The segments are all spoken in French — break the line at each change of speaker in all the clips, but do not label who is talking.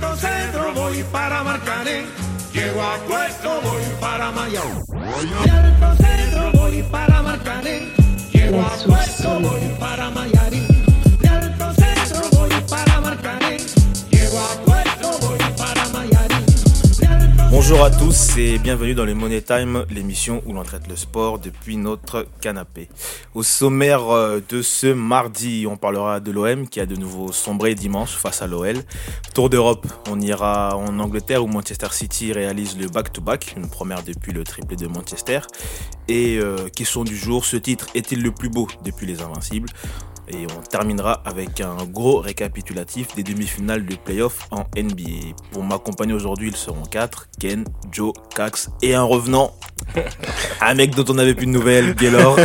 alto centro voy para Marcané. Llego a puesto, voy para Mayao. Alto centro voy para Marcané. Llego a puesto, voy para Mayarín.
Bonjour à tous et bienvenue dans le Money Time, l'émission où l'on traite le sport depuis notre canapé. Au sommaire euh, de ce mardi, on parlera de l'OM qui a de nouveau sombré dimanche face à l'OL. Tour d'Europe, on ira en Angleterre où Manchester City réalise le back-to-back, une première depuis le triplé de Manchester. Et euh, question du jour, ce titre est-il le plus beau depuis les Invincibles? Et on terminera avec un gros récapitulatif des demi-finales de playoff en NBA. Pour m'accompagner aujourd'hui, ils seront quatre Ken, Joe, Cax et un revenant. Un mec dont on n'avait plus de nouvelles, Gaylor.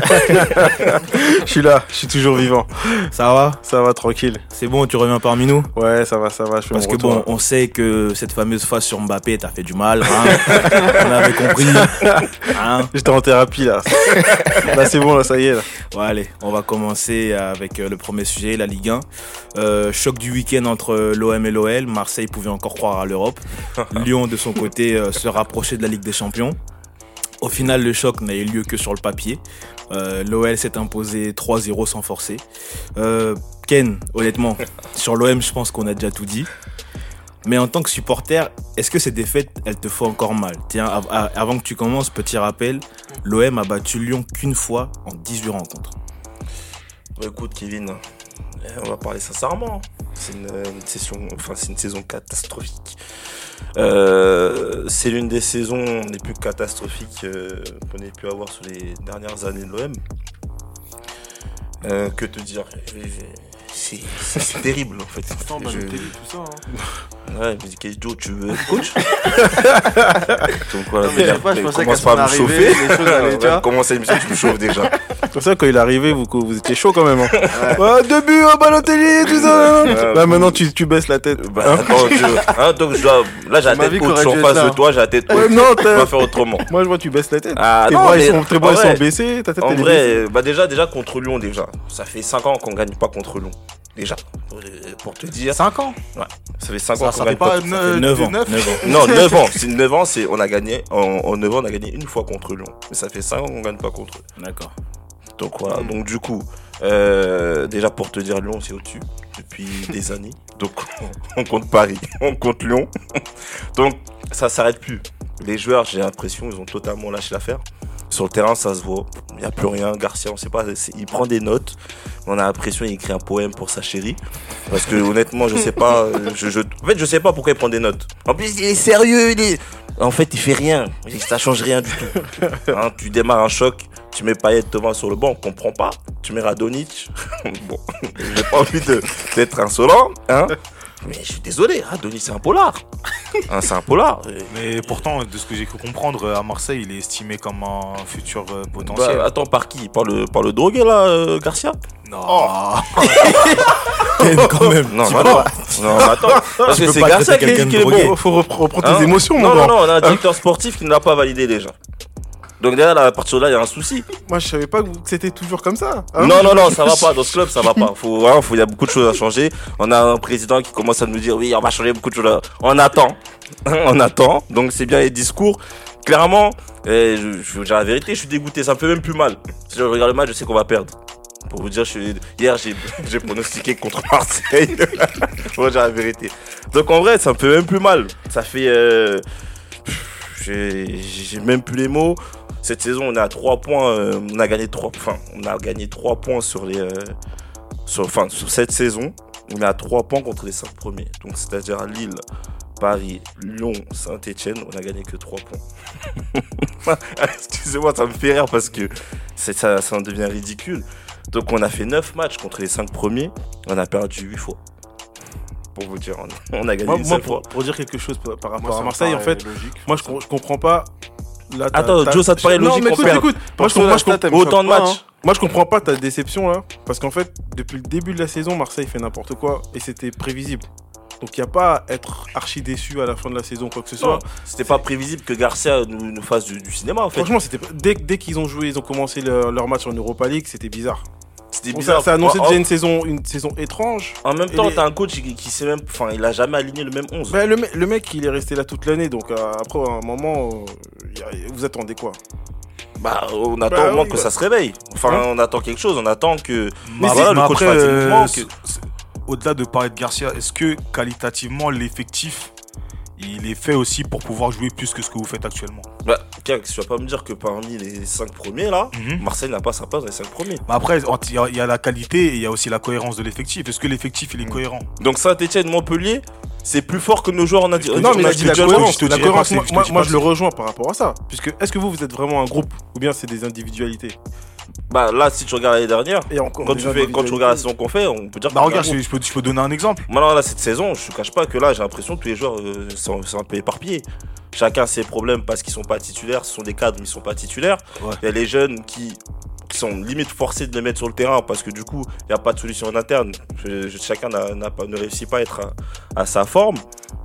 Je suis là, je suis toujours vivant.
Ça va?
Ça va tranquille.
C'est bon, tu reviens parmi nous?
Ouais, ça va, ça va. Je
Parce que bon, on sait que cette fameuse phase sur Mbappé t'a fait du mal. Hein on avait compris. Hein
J'étais en thérapie là. là, c'est bon, là, ça y est. Là.
Bon, allez, on va commencer avec euh, le premier sujet, la Ligue 1. Euh, choc du week-end entre l'OM et l'OL. Marseille pouvait encore croire à l'Europe. Lyon, de son côté, euh, se rapprochait de la Ligue des Champions. Au final, le choc n'a eu lieu que sur le papier. Euh, L'OL s'est imposé 3-0 sans forcer. Euh, Ken, honnêtement, sur l'OM, je pense qu'on a déjà tout dit. Mais en tant que supporter, est-ce que ces défaites, elles te font encore mal? Tiens, av- av- avant que tu commences, petit rappel, l'OM a battu Lyon qu'une fois en 18 rencontres.
Bah, écoute Kevin, euh, on va parler sincèrement. C'est une, euh, une session, enfin c'est une saison catastrophique. Euh, c'est l'une des saisons les plus catastrophiques euh, qu'on ait pu avoir sur les dernières années de l'OM. Euh, que te dire? C'est terrible en fait. Je-
tout ça. hein.
Ouais, mais quel Joe, tu veux être coach? Donc voilà,
mais
mais
je sais pas, je pensais
commence pas à me chauffer. Commence l'émission, tu me chauffes déjà.
C'est pour ça quand il est arrivé, vous, vous étiez chaud quand même. Hein. Ouais, début, oh, Balotelli, tout ça.
Ouais,
Là, maintenant, tu, tu baisses la tête.
Bah,
Hein
attends, je- hein, donc je dois. Là, j'ai la tête haute,
qu'aurait
je suis
dû
en
être
face
là.
de toi, j'ai la tête haute.
Ouais, non,
On va faire autrement.
moi je vois tu baisses la tête.
Ah,
tes
non,
bras,
mais
ils sont, tes ils
vrai-
sont baissés, ta tête
En vrai,
baissée.
bah déjà, déjà contre Lyon, déjà. Ça fait 5 ans qu'on gagne pas contre Lyon. Déjà. Pour, te dire.
5 ans
Ça fait 5 ans
Ça,
qu'on
ça
gagne
fait pas
pas.
Ça fait
ne-
9
du
ans.
neuf
9 ans.
Non, 9 ans. C'est 9 ans, c'est on a gagné. En, en 9 ans, on a gagné une fois contre Lyon. Mais ça fait 5 ans qu'on gagne pas contre eux.
D'accord.
Donc voilà, donc du coup, euh, déjà pour te dire, Lyon c'est au-dessus depuis des années. Donc on compte Paris, on compte Lyon. Donc ça s'arrête plus. Les joueurs, j'ai l'impression, ils ont totalement lâché l'affaire. Sur le terrain, ça se voit. Il n'y a plus rien. Garcia, on sait pas. Il prend des notes. On a l'impression qu'il écrit un poème pour sa chérie. Parce que honnêtement, je sais pas. euh, Je, je- En fait, je sais pas pourquoi il prend des notes. En plus, il est sérieux. Il est... En fait, il fait rien. Ça change rien du tout. Hein, tu démarres un choc. Tu mets Payet devant sur le banc, on comprend pas. Tu mets Radonic. bon, j'ai pas envie de- d'être insolent, hein. Mais je suis désolé, Radonic c'est un polar. Hein, c'est un polar.
Mais pourtant, de ce que j'ai cru comprendre, à Marseille, il est estimé comme un futur euh, potentiel.
Bah, attends, par qui? Par le, par le drogué là, euh, Garcia?
Non.
Ken, quand même.
Non. Non, mais attends. Parce que c'est Garcia qui est
drogué.
bon.
Faut, reprendre
Hein?
tes émotions, mon
Non, non, non, on a un directeur sportif qui ne l'a pas validé déjà. Donc là, à partir de là, il y a un souci.
Moi je savais pas que c'était toujours comme ça. hein.
non, non, non, ça va pas. Dans ce club, ça va pas. Faut, il y a beaucoup de choses à changer. On a un président qui commence à nous dire, oui, on va changer beaucoup de choses. On attend. on attend. Donc c'est bien les discours. Clairement, eh, je, je veux dire la vérité, je suis dégoûté. Ça me fait même plus mal. Si je regarde le match, je sais qu'on va perdre. Pour vous dire, je suis... hier, j'ai pronostiqué contre Marseille. Pour dire la vérité. Donc en vrai, ça me fait même plus mal. Ça fait... euh, j'ai même plus les mots. Cette saison, on est à 3 points. euh, on a gagné 3 enfin, on a gagné 3 points sur les euh, sur enfin sur cette saison. On est à 3 points contre les 5 premiers. Donc c'est-à-dire à Lille, Paris, Lyon, Saint-Étienne, on a gagné que 3 points. Excusez-moi, ça me fait rire parce que ça ça en devient ridicule. Donc on a fait 9 matchs contre les 5 premiers, on a perdu 8 fois. Pour vous dire, on a gagné
Moi,
5
moi,
fois.
pour, pour dire quelque chose par, rapport à Marseille, en fait,
logique.
moi je, je comprends pas. Là,
Attends, Joe, ça te paraît
Non,
logique
mais
qu'on
écoute. Moi, je, comprends-
stat,
Autant de matchs.
Moi, je comprends pas ta déception là, parce qu'en fait, depuis le début de la saison, Marseille fait n'importe quoi et c'était prévisible. Donc, il n'y a pas à être archi déçu à la fin de la saison, quoi que ce soit.
Non, C'était pas prévisible que Garcia nous, nous fasse du, du cinéma en fait.
Franchement, c'était dès, dès qu'ils ont joué, ils ont commencé leur, leur match en Europa League, c'était bizarre.
C'était bizarre.
ça, ça annonçait
En-
déjà une saison, une saison étrange.
En même temps,
les-
t'as un coach qui, qui sait même, enfin, il a jamais aligné le même 11.
Bah, le, me- le mec, il est resté là toute l'année, donc euh, après, à un moment, euh, a- vous attendez quoi?
Bah, on attend
Bah
au moins
oui,
que
bah.
ça se réveille. Enfin,
Hein?
on attend quelque chose. On attend que.
Mais,
voilà,
mais
le coach
après, euh, c'est- au-delà de parler de Garcia, est-ce que qualitativement l'effectif il est fait aussi pour pouvoir jouer plus que ce que vous faites actuellement
Bah, tu vas pas me dire que parmi les 5 premiers là,
Mhm.
Marseille n'a pas sa place dans les 5 premiers.
Mais Après, il y, a- y a la qualité et il y a aussi la cohérence de l'effectif. Est-ce que l'effectif il est
Mm.
cohérent
Donc Saint-Etienne, Montpellier, c'est plus fort que nos joueurs en indi-
Non, mais a dit la
individuellement,
cohérence. La cohérence, moi, moi, je le rejoins par rapport à ça. Puisque, est-ce que vous, vous êtes vraiment un groupe ou bien c'est des individualités?
Bah là, si tu regardes l'année dernière,
Et encore
quand tu, fais, quand tu regardes la saison qu'on fait, on peut dire
Bah regarde, je, je peux, je peux donner un exemple.
Maintenant, là, cette saison, je ne cache pas que là, j'ai l'impression que tous les joueurs euh, sont, sont un peu éparpillés. Chacun a ses problèmes parce qu'ils sont pas titulaires. Ce sont des cadres, mais ils sont pas titulaires. Il
Ouais.
y a les jeunes qui, qui sont limite forcés de les mettre sur le terrain parce que du coup, il n'y a pas de solution en interne. Je- je- chacun n'a- n'a pas- ne réussit pas à être à, à sa forme.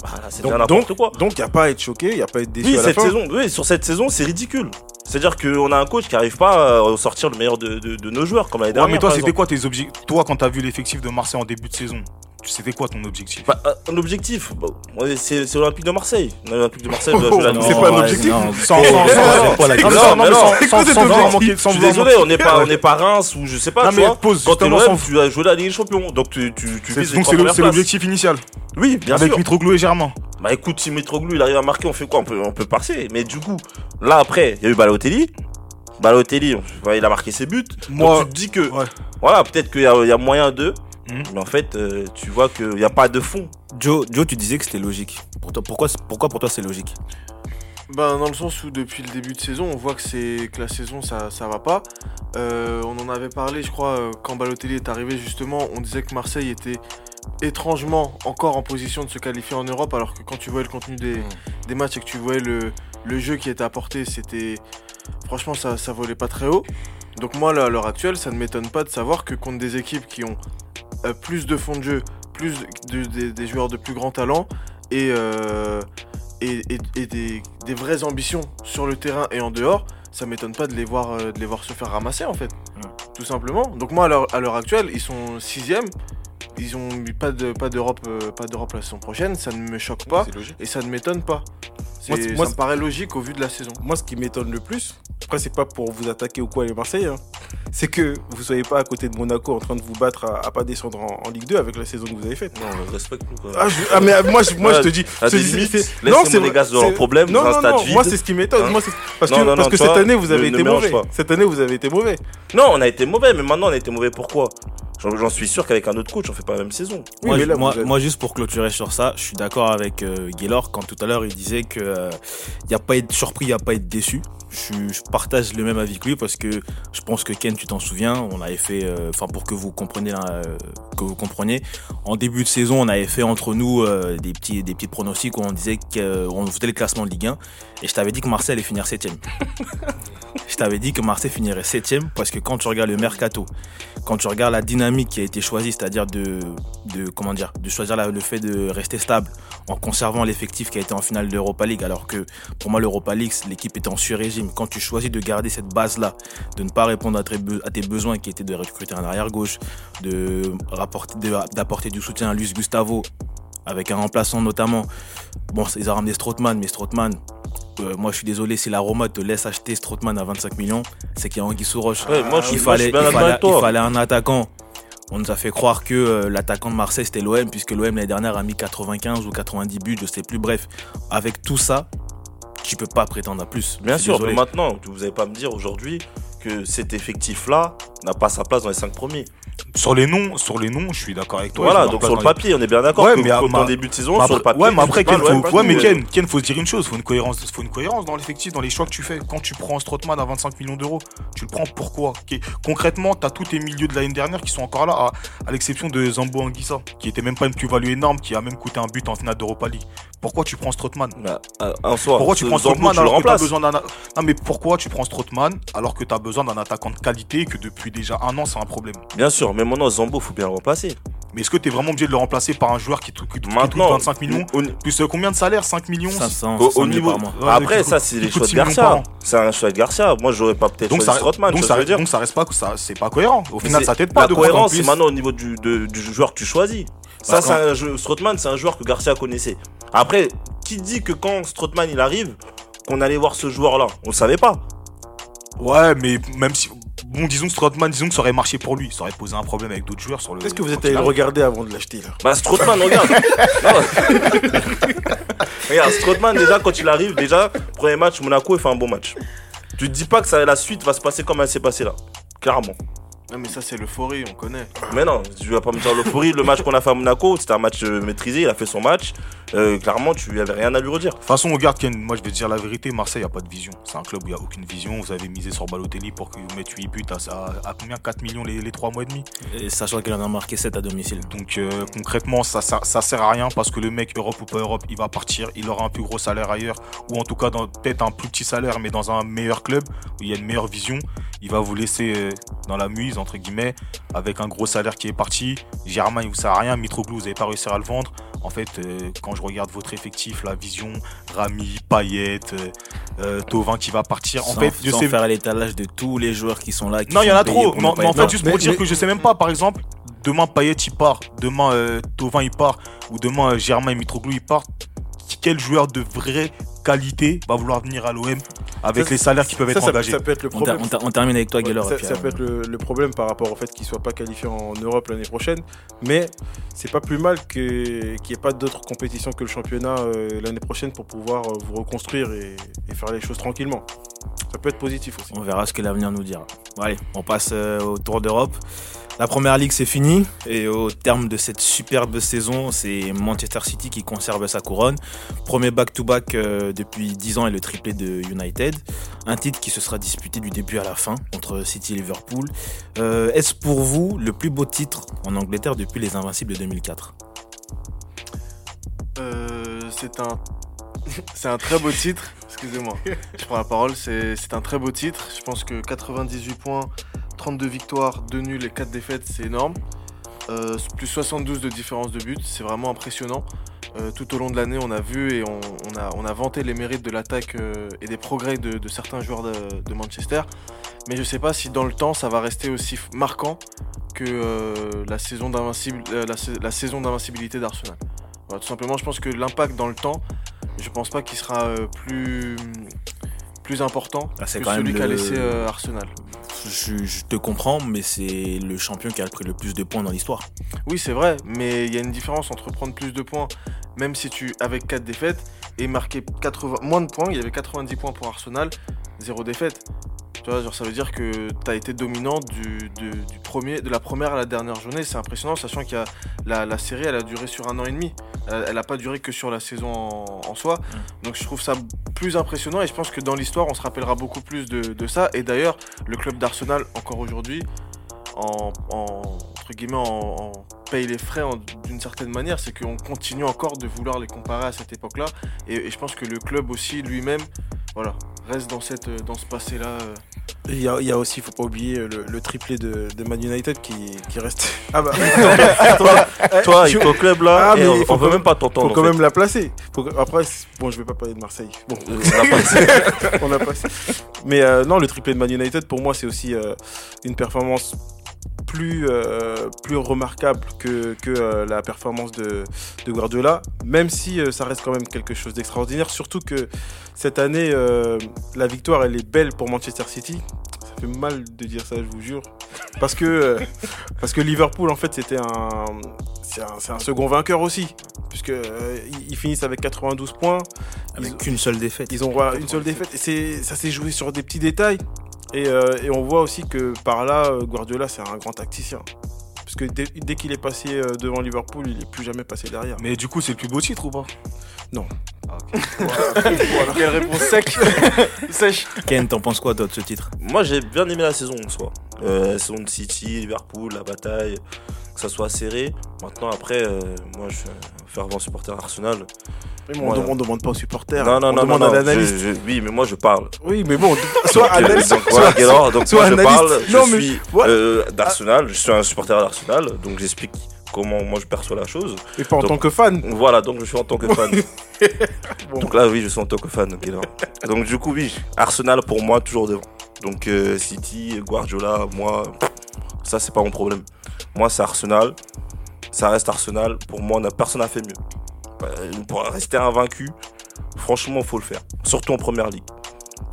Bah, là, c'est bien
Donc,
n'importe
donc,
quoi.
donc, il n'y a pas à être choqué, il n'y a pas à être déçu
Oui,
à la
cette
fin.
saison, oui, sur cette saison, c'est ridicule. C'est-à-dire qu'on a un coach qui n'arrive pas à sortir le meilleur de, de- de nos joueurs, comme l'année
Ouais,
dernière.
mais toi, c'était
exemple.
quoi tes objectifs Toi, quand t'as vu l'effectif de Marseille en début de saison, c'était quoi ton objectif
Bah, un objectif, ouais, c'est l'Olympique de Marseille. L'Olympique de Marseille
Non,
Ligue
c'est pas un objectif.
non,
Sans,
Je suis désolé, on n'est pas, on pas Reims ou je sais pas.
Non,
tu
mais
vois.
pause,
Quand t'es l'OM, tu as joué la Ligue des Champions, donc tu, tu, tu
C'est-
vises
Donc l'objectif initial.
Oui, bien
Avec
sûr.
Mitroglou et Germain.
Bah écoute, si Mitroglou il arrive à marquer, on fait quoi? On peut, on peut passer. Mais du coup, là après, il y a eu Balotelli. Balotelli, il a marqué ses buts.
Moi-
donc tu te dis que, voilà, peut-être qu'il y, a- moyen d'eux. Mais en fait, euh, tu vois qu'il n'y a pas de fond.
Joe, Joe, tu disais que c'était logique. Pour toi, pourquoi, pourquoi pour toi c'est logique?
Ben, dans le sens où depuis le début de saison, on voit que, c'est, que la saison ça, ça va pas. Euh, on en avait parlé, je crois, euh, quand Balotelli est arrivé, justement, on disait que Marseille était étrangement encore en position de se qualifier en Europe, alors que quand tu voyais le contenu des, des matchs et que tu voyais le, le jeu qui était apporté, c'était. Franchement, ça, ça volait pas très haut. Donc, moi, là, à l'heure actuelle, ça ne m'étonne pas de savoir que contre des équipes qui ont euh, plus de fond de jeu, plus de- des- des joueurs de plus grand talent et. euh, et, et- et des, des vraies ambitions sur le terrain et en dehors, ça m'étonne pas de les voir, euh, de les voir se faire ramasser en fait. Tout simplement. Donc moi à l'heure- actuelle, ils sont sixième. Ils ont mis pas de pas d'Europe pas d'Europe la saison prochaine, ça ne me choque pas et ça ne m'étonne pas.
Moi,
ça me paraît logique au vu de la saison.
Moi, ce qui m'étonne le plus, après, c'est pas pour vous attaquer ou quoi, les Marseillais, hein, c'est que vous soyez pas à côté de Monaco en train de vous battre à, à pas descendre en, en Ligue 2 avec la saison que vous avez faite.
Non, on respecte nous. Quoi.
Ah, je- ah, mais moi, je, moi, je te dis.
À
je te dis,
limites,
c'est- non,
les
c'est
Monégasques dans
c'est-
leurs problèmes,
non,
dans un
non,
stade
non,
vide.
Moi, c'est ce qui m'étonne.
Hein
parce
Non,
que,
non,
parce
non,
que cette année, vous avez
ne-
été
ne
mauvais. Cette année, vous avez été mauvais.
Non, on a été mauvais, mais maintenant on a été mauvais pourquoi? J'en j'en suis sûr qu'avec un autre coach, on fait pas la même saison.
Oui,
moi,
mais là,
moi, moi, juste pour clôturer sur ça, je suis d'accord avec euh, Gaylor quand tout à l'heure il disait que euh, y a pas à être surpris, il n'y a pas à être déçu. Je, suis- je partage le même avis que lui parce que je pense que Ken, tu t'en souviens, on avait fait, euh, enfin pour que vous compreniez, euh, que vous compreniez, en début de saison, on avait fait entre nous euh, des petits, des petits pronostics où on disait qu'on faisait le classement de Ligue 1 et je t'avais dit que Marseille allait finir septième. je t'avais dit que Marseille finirait septième parce que quand tu regardes le mercato, quand tu regardes la dynamique qui a été choisie, c'est-à-dire de, de comment dire, de choisir le fait de rester stable en conservant l'effectif qui a été en finale d'Europa League, alors que pour moi l'Europa League l'équipe était en sur-régime. Quand tu choisis de garder cette base-là, de ne pas répondre à tes, besoins qui étaient de recruter un arrière gauche, de rapporter, de- d'apporter du soutien à Luis Gustavo avec un remplaçant notamment. Bon, ils ont ramené Strootman, mais Strootman. euh, moi, je suis désolé, si la Roma te laisse acheter Strootman à 25 millions, c'est qu'il y a Anguille sous roche.
Ouais, moi,
il fallait, il fallait, il un attaquant. On nous a fait croire que euh, l'attaquant de Marseille c'était l'OM, puisque l'OM l'année dernière a mis 95 ou 90 buts, je sais plus. Bref, avec tout ça, tu peux pas prétendre à plus.
Bien sûr,
désolé.
mais maintenant, vous n'allez pas me dire aujourd'hui que cet effectif-là n'a pas sa place dans les 5 premiers.
Sur les noms, sur les noms, je suis d'accord avec toi.
voilà, donc sur le papier, on est bien d'accord
Ouais, mais
quand
ma-
début de saison,
Mais
sur le papier.
ouais, mais après, Ken, faut, ouais, mais
euh,
Ken, Ken, faut se dire une chose, faut une cohérence, faut une cohérence dans l'effectif, dans les choix que tu fais. Quand tu prends Strootman à 25 millions d'euros, tu le prends pourquoi? Ok. Concrètement, tu as tous tes milieux de l'année dernière qui sont encore là, à, à l'exception de Zambo Anguissa, qui était même pas une plus-value énorme, qui a même coûté un but en finale d'Europa League. Pourquoi tu prends Strootman
bah, euh, en soi,
Pourquoi tu
ce
prends
tu le
alors que tu as
remplaces
besoin d'un. Non, mais pourquoi tu prends Strootman alors que tu as besoin d'un attaquant de qualité et que depuis déjà un an, c'est un problème?
Bien sûr, mais maintenant, Zambo, faut bien le remplacer.
Mais est-ce que t'es vraiment obligé de le remplacer par un joueur qui coûte, qui coûte
Maintenant,
25 millions Plus euh, combien de salaire 5 millions
500,
Au,
500
au
000
niveau.
par mois.
Ouais,
Après,
qui
ça, c'est
qui
les choix de
6 millions par
Garcia. C'est un choix de Garcia. Moi, j'aurais pas peut-être
Donc
choisi
ça,
Strootman.
donc,
tu
ça,
veux dire.
donc ça reste pas, ça, c'est pas cohérent. Au final, ça t'aide pas
La
de
cohérence, c'est maintenant au niveau du, de- du joueur que tu choisis. Ça, c'est c'est un joueur que Garcia connaissait. Après, qui dit que quand Strootman il arrive, qu'on allait voir ce joueur-là? On le savait pas.
Ouais, mais même si. Bon, disons que Strootman, disons que ça aurait marché pour lui. Ça aurait posé un problème avec d'autres joueurs sur le.
Est-ce que vous êtes allé le regarder avant de l'acheter là
Bah, Strootman, regarde. Regarde, Strootman, déjà, quand il arrive, déjà, premier match, Monaco, il fait un bon match. Tu te dis pas que ça, la suite va se passer comme elle s'est passée là. Clairement.
Non, mais ça, c'est l'euphorie, on connaît.
Mais non, tu vas pas me dire l'euphorie. Le match qu'on a fait à Monaco, c'était un match euh, maîtrisé. Il a fait son match. Euh, clairement, tu avais rien à lui redire.
De toute façon, regarde, Ken, moi je vais te dire la vérité, Marseille a pas de vision. C'est un club où il n'y a aucune vision. Vous avez misé sur Balotelli pour qu'il vous mette 8 buts à, à, à combien 4 millions les, les 3 mois et demi?
Et sachant qu'il en a marqué 7 à domicile.
Donc euh, concrètement, ça, ça, ça sert à rien parce que le mec, Europe ou pas Europe, il va partir. Il aura un plus gros salaire ailleurs ou en tout cas peut-être un plus petit salaire, mais dans un meilleur club où il y a une meilleure vision. Il va vous laisser dans la muse, entre guillemets, avec un gros salaire qui est parti. Germain, il vous sert à rien. Mitroglou, vous n'avez pas réussi à le vendre. En fait, euh, quand je regarde votre effectif, la vision, Rami, Payet, euh, euh, Tovin qui va partir. En
sans,
fait, je
sans
sais
faire l'étalage de tous les joueurs qui sont là. qui
non, il y en a trop. Mais, en fait, juste
Mais-
pour dire
mais-
que je sais même pas, par exemple, demain Payet il part, demain euh, Tovin il part, ou demain euh, Germain et Mitroglou il part. Quel joueur de vraie qualité va vouloir venir à l'OM avec
Ça,
les salaires qui peuvent
Ça,
être
ça,
engagés
ça peut être le problème.
on ter- on termine avec toi, Geller.
ça, peut être le, le problème par rapport au fait qu'il soit pas qualifié en Europe l'année prochaine. Mais c'est pas plus mal que- qu'il n'y ait pas d'autres compétitions que le championnat euh, l'année prochaine pour pouvoir euh, vous reconstruire et, et faire les choses tranquillement. Ça peut être positif aussi.
On verra ce que l'avenir nous dira. Bon, allez, on passe euh, au Tour d'Europe. La première ligue, c'est fini. Et au terme de cette superbe saison, c'est Manchester City qui conserve sa couronne. Premier back-to-back euh, depuis 10 ans et le triplé de United. Un titre qui se sera disputé du début à la fin entre City et Liverpool. Euh, Est-ce pour vous le plus beau titre en Angleterre depuis les Invincibles de 2004
Euh, c'est un c'est un très beau titre. Excusez-moi, je prends la parole. C'est c'est un très beau titre. Je pense que 98 points, 32 victoires, 2 nuls et 4 défaites, c'est énorme. Euh, plus 72 de différence de but, c'est vraiment impressionnant. Euh, tout au long de l'année, on a vu et on, a, on a vanté les mérites de l'attaque euh, et des progrès de, certains joueurs de, Manchester. Mais je ne sais pas si dans le temps, ça va rester aussi marquant que la saison d'invincibilité d'Arsenal. Tout simplement, je pense que l'impact dans le temps, je pense pas qu'il sera plus, plus important
Ah, c'est
que
quand
celui qu'a
le-
laissé euh, Arsenal.
je, je te comprends, mais c'est le champion qui a pris le plus de points dans l'histoire.
Oui, c'est vrai, mais il y a une différence entre prendre plus de points, même si tu avec 4 défaites, et marquer 80, moins de points. Il y avait 90 points pour Arsenal, 0 défaite. Tu vois, genre, ça veut dire que tu as été dominant du, du- du premier, de la première à la dernière journée. C'est impressionnant, sachant que la, la série, elle a duré sur un an et demi. Elle n'a pas duré que sur la saison en, en soi. Donc je trouve ça plus impressionnant et je pense que dans l'histoire, on se rappellera beaucoup plus de, de ça. Et d'ailleurs, le club d'Arsenal, encore aujourd'hui, en, en- entre guillemets, en, en paye les frais d'une certaine manière. C'est qu'on continue encore de vouloir les comparer à cette époque-là. Et, et je pense que le club aussi, lui-même, voilà, reste dans, cette, dans ce passé-là. euh.
Il y, a, il y a aussi, faut pas oublier, le, le triplé de, de Man United qui, qui reste. Ah bah,
Toi,
je-
il au club là,
Ah,
et
mais
on,
faut
veut
quand
même pas
faut
t'entendre.
quand
en fait.
même la placer. Faut Après, bon, je vais pas parler de Marseille. Bon,
On a pas-
on a passé. Mais euh, non, le triplé de Man United, pour moi, c'est aussi euh, une performance plus, euh, plus remarquable que, que euh, la performance de, de Guardiola, même si euh, ça reste quand même quelque chose d'extraordinaire. Surtout que cette année, la victoire, elle est belle pour Manchester City. Ça fait mal de dire ça, je vous jure. Parce que, parce que Liverpool, en fait, c'était un, c'est un, second vainqueur aussi. Puisque euh, ils- ils finissent avec 92 points.
Avec
Ils-
qu'une seule défaite.
ils ont une seule défaite. Et ça s'est joué sur des petits détails. Et, euh, et on voit aussi que par là, euh, Guardiola, c'est un grand tacticien. Parce que dès, dès qu'il est passé euh, devant Liverpool, il n'est plus jamais passé derrière.
Mais du coup, c'est le plus beau titre ou pas?
Non.
Ah, ok.
Quelle réponse sec Sèche
Ken, t'en penses quoi toi de ce titre?
Moi, j'ai bien aimé la saison en soi. Euh, la saison de City, Liverpool, la bataille, que ça soit serré. Maintenant, après, euh, moi, je suis un fervent supporter Arsenal.
Mais on ne demande pas aux supporters.
non, non,
on
non, non,
demande
non.
à l'analyste.
je- je- oui, mais moi, je parle.
Oui, mais bon, soit
Donc, euh,
analyste,
donc,
soit,
voilà, Gaylor, donc
soit
moi, je
analyste.
parle. Je
Non, mais
suis euh, d'Arsenal. Je suis un supporter d'Arsenal, donc j'explique comment moi je perçois la chose.
Et pas en
Donc-
tant que fan.
Voilà, donc je suis en tant que fan.
Bon.
Donc là, oui, je suis en tant que fan. ok, là. Donc du coup, oui, Arsenal pour moi toujours devant. Donc euh, City, Guardiola, moi, ça c'est pas mon problème. Moi, c'est Arsenal. Ça reste Arsenal. Pour moi, on a personne n'a fait mieux. Euh, Pour rester invaincu, franchement, faut le faire. Surtout en première ligue.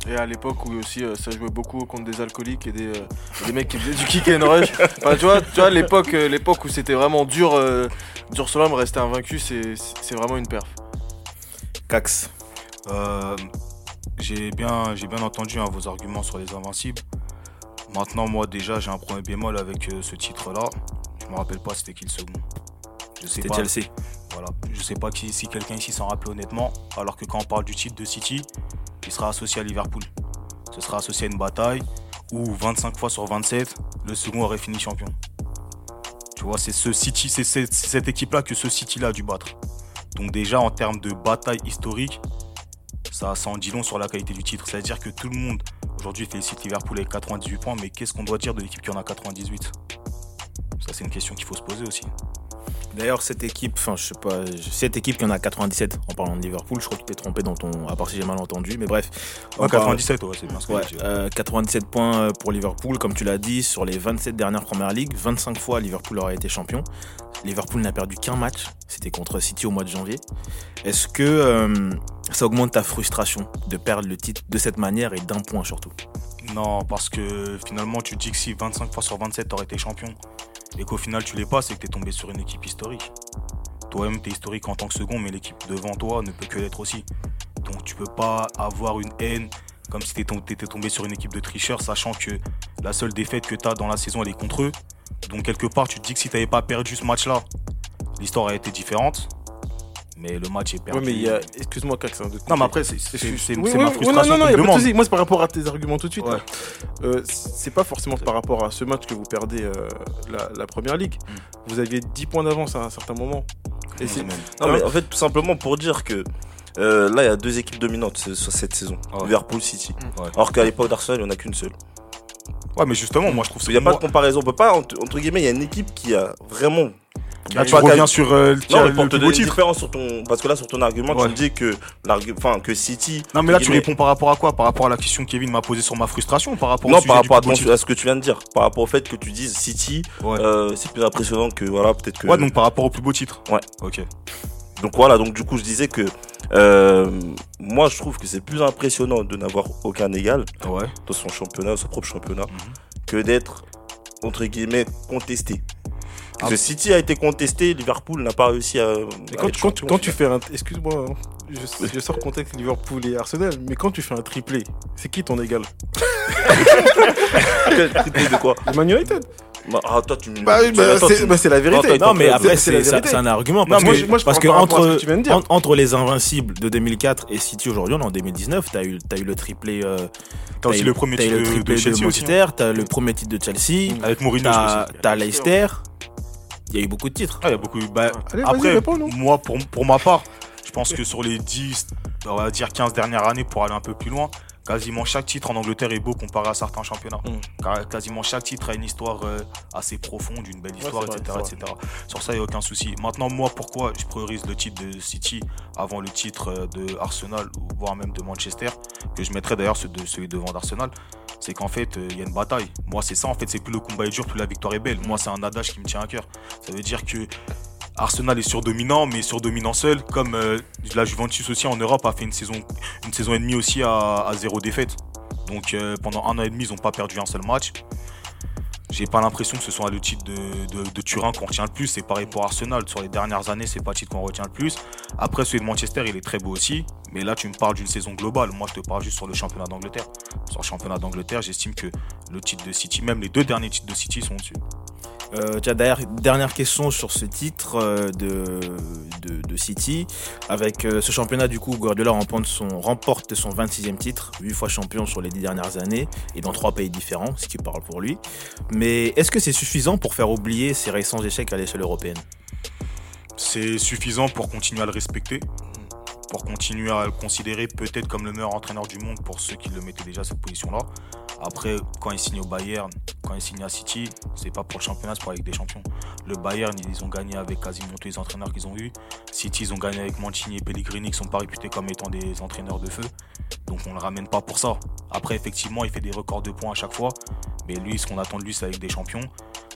Et à l'époque où aussi euh, ça jouait beaucoup contre des alcooliques et des, euh, des mecs qui faisaient du kick and rush. Enfin, tu vois, tu vois l'époque, euh, l'époque où c'était vraiment dur, euh, dur sur l'homme, rester invaincu, c'est, c'est vraiment une perf.
Cax.
Euh, j'ai bien, j'ai bien entendu hein, vos arguments sur les invincibles. Maintenant, moi déjà, j'ai un premier bémol avec euh, ce titre-là. Je me rappelle pas c'était qui le second. Je sais pas.
Chelsea.
Voilà. Je sais pas qui, si quelqu'un ici s'en rappelle honnêtement. Alors que quand on parle du titre de City, il sera associé à Liverpool. Ce sera associé à une bataille où 25 fois sur 27, le second aurait fini champion. Tu vois, c'est ce City, c'est cette équipe-là que ce City-là a dû battre. Donc déjà en termes de bataille historique, ça, ça en dit long sur la qualité du titre. C'est-à-dire que tout le monde aujourd'hui félicite Liverpool avec 98 points, mais qu'est-ce qu'on doit dire de l'équipe qui en a 98 Ça c'est une question qu'il faut se poser aussi.
D'ailleurs, cette équipe, enfin, je sais pas, cette équipe qui en a 97 en parlant de Liverpool, je crois que tu t'es trompé dans ton. À part si j'ai mal entendu, mais bref. on
Ouais,
parle-
97, ouais, c'est bien ce que
Ouais,
j'ai dit.
euh, 97 points euh, pour Liverpool, comme tu l'as dit, sur les 27 dernières premières ligues, 25 fois Liverpool aurait été champion. Liverpool n'a perdu qu'un match, c'était contre City au mois de janvier. Est-ce que euh, ça augmente ta frustration de perdre le titre de cette manière et d'un point surtout
Non, parce que finalement, tu dis que si 25 fois sur 27, t'aurais été champion et qu'au final, tu l'es pas, c'est que t'es tombé sur une équipe historique. Toi-même, t'es historique en tant que second, mais l'équipe devant toi ne peut que l'être aussi. Donc, tu peux pas avoir une haine comme si t'étais tombé sur une équipe de tricheurs, sachant que la seule défaite que t'as dans la saison, elle est contre eux. Donc, quelque part, tu te dis que si t'avais pas perdu ce match-là, l'histoire aurait été différente. Mais le match est perdu.
Ouais, mais il y a. Excuse-moi, Cax. hein, de
Non, mais après, c'est c'est- c'est- c'est
Oui,
ma
oui,
frustration.
Non, non, non, il a pas de souci. Moi, c'est par rapport à tes arguments tout de suite.
Ouais.
là. Euh, c'est pas forcément par rapport à ce match que vous perdez euh, la, la première ligue.
Mm.
Vous aviez 10 points d'avance à un certain moment. Et.
Non, mais en fait, tout simplement pour dire que euh, là, il y a deux équipes dominantes sur cette saison
Ouais.
Liverpool, City.
Ouais.
Alors qu'à l'époque d'Arsenal, il n'y en a qu'une seule.
Ouais, mais justement, moi, je trouve ça.
Il n'y a pas
moi-
de comparaison. On peut pas, entre, entre guillemets, il y a une équipe qui a vraiment.
Là, tu reviens sur euh, le,
Non, mais
le
pour te
plus beau
donner une
titre.
différence sur ton. Parce que là, sur ton argument,
Ouais.
tu me dis que, enfin, que City.
Non, mais là, tu réponds par rapport à quoi? Par rapport à la question que Kevin m'a posée sur ma frustration par rapport au
Non,
sujet
par
du
rapport à, ton- ce que tu viens de dire. Par rapport au fait que tu dises City,
Ouais.
euh, c'est plus impressionnant que. Voilà, peut-être que.
Ouais, donc par rapport au plus beau titre?
Ouais.
Ok.
Donc voilà, donc du coup, je disais que. euh, moi, je trouve que c'est plus impressionnant de n'avoir aucun égal
Ouais.
dans son championnat, son propre championnat,
Mhm.
que d'être, entre guillemets, contesté. Parce
Ah.
que City a été contesté, Liverpool n'a pas réussi à.
Et
à
quand,
être
quand-
champion,
quand
au
tu fais un. Excuse-moi, je, je sors contexte Liverpool et Arsenal, mais quand tu fais un triplé, c'est qui ton égal?
Quel triplé de quoi?
Le Man United
Bah, Ah, toi, tu me.
Bah,
tu-
bah,
attends,
c'est
tu-
bah, c'est la vérité.
Non, mais après,
c'est
un argument.
Non,
Parce
moi,
que,
je- moi, je
parce que entre,
que tu viens de dire.
en- entre les Invincibles de 2004 et City aujourd'hui, on est en 2019, t'as eu, as eu le triplé. euh,
T'as aussi
eu-
le premier titre de,
triplé
de Chelsea hein.
Manchester, t'as le premier titre de Chelsea,
Avec Mourinho,
t'as Leicester. Il y a eu beaucoup de titres.
Ah, il y a beaucoup. Bah,
Allez, vas-y,
après, moi, pour, pour ma part, je pense que sur les 10, on va dire 15 dernières années, pour aller un peu plus loin, quasiment chaque titre en Angleterre est beau comparé à certains championnats.
Mm.
Quasiment chaque titre a une histoire euh, assez profonde, une belle histoire, etc., etc. Sur ça, il n'y a aucun souci. Maintenant, moi, pourquoi je priorise le titre de City avant le titre euh, de Arsenal, voire même de Manchester, que je mettrais d'ailleurs celui, de, celui devant d'Arsenal, c'est qu'en fait, euh, il y a une bataille. Moi, c'est ça, en fait, c'est plus le combat est dur, plus la victoire est belle. Moi, c'est un adage qui me tient à cœur. Ça veut dire que Arsenal est surdominant, mais surdominant seul, comme euh, la Juventus aussi en Europe a fait une saison, une saison et demie aussi à, zéro défaite. Donc euh, pendant un an et demi, ils n'ont pas perdu un seul match. J'ai pas l'impression que ce soit le titre de, de- Turin qu'on retient le plus. C'est pareil pour Arsenal. Sur les dernières années, c'est pas le titre qu'on retient le plus. Après, celui de Manchester, il est très beau aussi. Mais là, tu me parles d'une saison globale. Moi, je te parle juste sur le championnat d'Angleterre. Sur le championnat d'Angleterre, j'estime que le titre de City, même les deux derniers titres de City sont dessus.
Euh, d'ailleurs, dernière question sur ce titre euh, de, de, de City. Avec euh, ce championnat, du coup, Guardiola remporte son, remporte son 26e titre, 8 fois champion sur les 10 dernières années, et dans trois pays différents, ce qui parle pour lui. Mais est-ce que c'est suffisant pour faire oublier ses récents échecs à l'échelle européenne?
C'est suffisant pour continuer à le respecter, pour continuer à le considérer peut-être comme le meilleur entraîneur du monde pour ceux qui le mettaient déjà à cette position-là. Après, quand il signe au Bayern, quand il signe à City, c'est pas pour le championnat, c'est pour Ligue des Champions. Le Bayern, ils ont gagné avec quasiment tous les entraîneurs qu'ils ont eu. City, ils ont gagné avec Mancini et Pellegrini, qui sont pas réputés comme étant des entraîneurs de feu. Donc on le ramène pas pour ça. Après, effectivement, il fait des records de points à chaque fois. Mais lui, ce qu'on attend de lui, c'est avec des champions.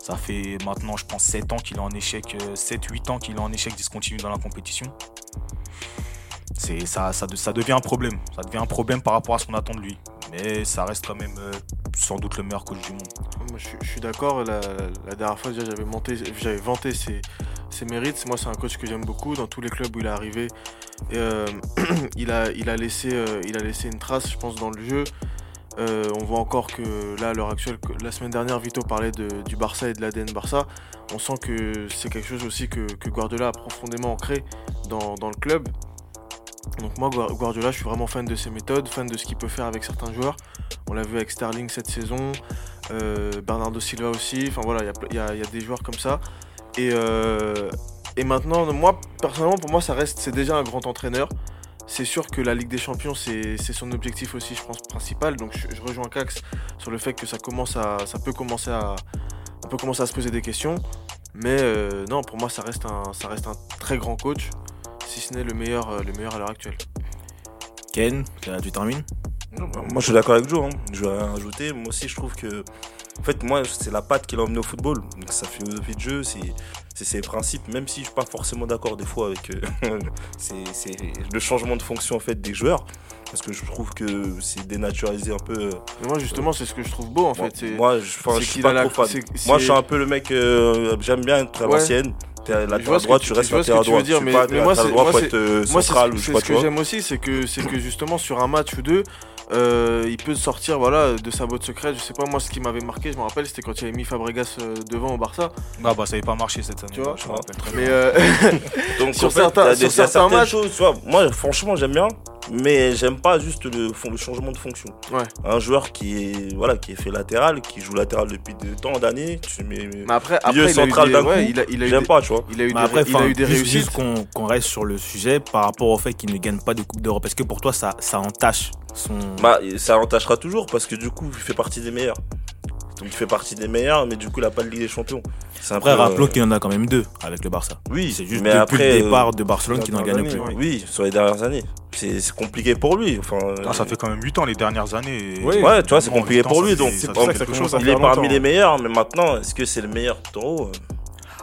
Ça fait maintenant, je pense, 7 ans qu'il est en échec, 7-8 ans qu'il est en échec discontinu dans la compétition. C'est ça, ça, de- ça devient un problème. Ça devient un problème par rapport à ce qu'on attend de lui. Mais ça reste quand même euh, sans doute le meilleur coach du monde.
Moi, je, suis- d'accord. La, dernière fois, déjà, j'avais vanté ses, mérites. Moi, c'est un coach que j'aime beaucoup. Dans tous les clubs où il est arrivé, euh, il, a, il, a laissé, euh, il a laissé une trace, je pense, dans le jeu. On voit encore que là, à l'heure actuelle, la semaine dernière, Vito parlait du Barça et de l'ADN Barça. On sent que c'est quelque chose aussi que, que Guardiola a profondément ancré dans le club. Donc moi, Gua- Guardiola, je suis vraiment fan de ses méthodes, fan de ce qu'il peut faire avec certains joueurs. On l'a vu avec Sterling cette saison, euh, Bernardo Silva aussi. Enfin voilà, il y a des joueurs comme ça. Et, euh, et maintenant, moi, personnellement, pour moi, ça reste, c'est déjà un grand entraîneur. C'est sûr que la Ligue des Champions, c'est son objectif aussi, je pense, principal. Donc je, rejoins Cax sur le fait que ça, commence à, ça peut commencer à, commencer à se poser des questions. Mais euh, non, pour moi, ça reste, un, ça reste un très grand coach, si ce n'est le meilleur, euh, le meilleur à l'heure actuelle.
Ken, tu termines?
Non, bah, Moi, je suis d'accord avec Joe. hein. Je vais rien rajouter. Moi aussi, je trouve que. En fait, moi, c'est la patte qui l'a emmené au football. Donc, sa philosophie de jeu, c'est c'est ses principes. Même si je suis pas forcément d'accord des fois avec euh, c'est c'est le changement de fonction en fait des joueurs. Parce que je trouve que c'est dénaturalisé un peu. euh,
Mais moi, justement, c'est ce que je trouve beau, en
moi,
fait. c'est-
moi, je, enfin,
c'est
je suis
qu'il
pas
a la-
trop fan.
c'est-
Moi, je suis un peu le mec. euh, J'aime bien être à
Ouais.
l'ancienne. T'es à la
Je vois ce que
droite,
tu-
tu restes latéral
tu veux
droit.
dire, mais-
pas,
mais moi,
latéral
c'est-
droit euh,
c'est ce, que j'aime aussi, c'est que, c'est que justement sur un match ou deux, euh, il peut sortir voilà, de sa botte secrète. Je sais pas, moi, ce qui m'avait marqué, je me rappelle, c'était quand il avait mis Fabregas euh, devant au Barça.
Ah bah ça n'avait pas marché cette année.
Tu vois,
je me rappelle très
Mais
bien.
euh,
Donc
Sur
en fait,
certains-
des-
sur certains
certaines
matchs-
choses, tu vois, moi franchement j'aime bien, mais j'aime pas juste le, changement de fonction.
Ouais.
Un joueur qui est voilà qui est fait latéral, qui joue latéral depuis de tant d'années, tu mets
mais après,
Milieu
il a eu
central
des-
d'un
ouais,
coup,
il a, il a eu
j'aime
des-
pas, tu vois.
Il a eu
Mais
des,
après,
il a
enfin,
eu des
juste,
réussites.
juste qu'on qu'on reste sur le sujet par rapport au fait qu'il ne gagne pas de Coupe d'Europe. Est-ce que pour toi, ça, ça entache son.
Bah ça entachera toujours parce que du coup il fait partie des meilleurs. Donc il fait partie des meilleurs, mais du coup il a pas de Ligue des Champions. C'est un
Après,
peu, euh,
rappelons qu'il y en a quand même deux avec le Barça.
Oui,
C'est juste
mais
depuis
après,
le départ
euh,
de Barcelone qu'il n'en gagne plus.
oui, sur les dernières années. C'est c'est compliqué pour lui. Enfin,
Ah, ça fait quand même 8 ans les dernières années. et-
Oui.
Ouais, tu vois, c'est compliqué pour lui, donc
c'est
fait
pour ça que ça
quelque chose.
à
il est parmi
longtemps.
les meilleurs, mais maintenant, est-ce que c'est le meilleur taureau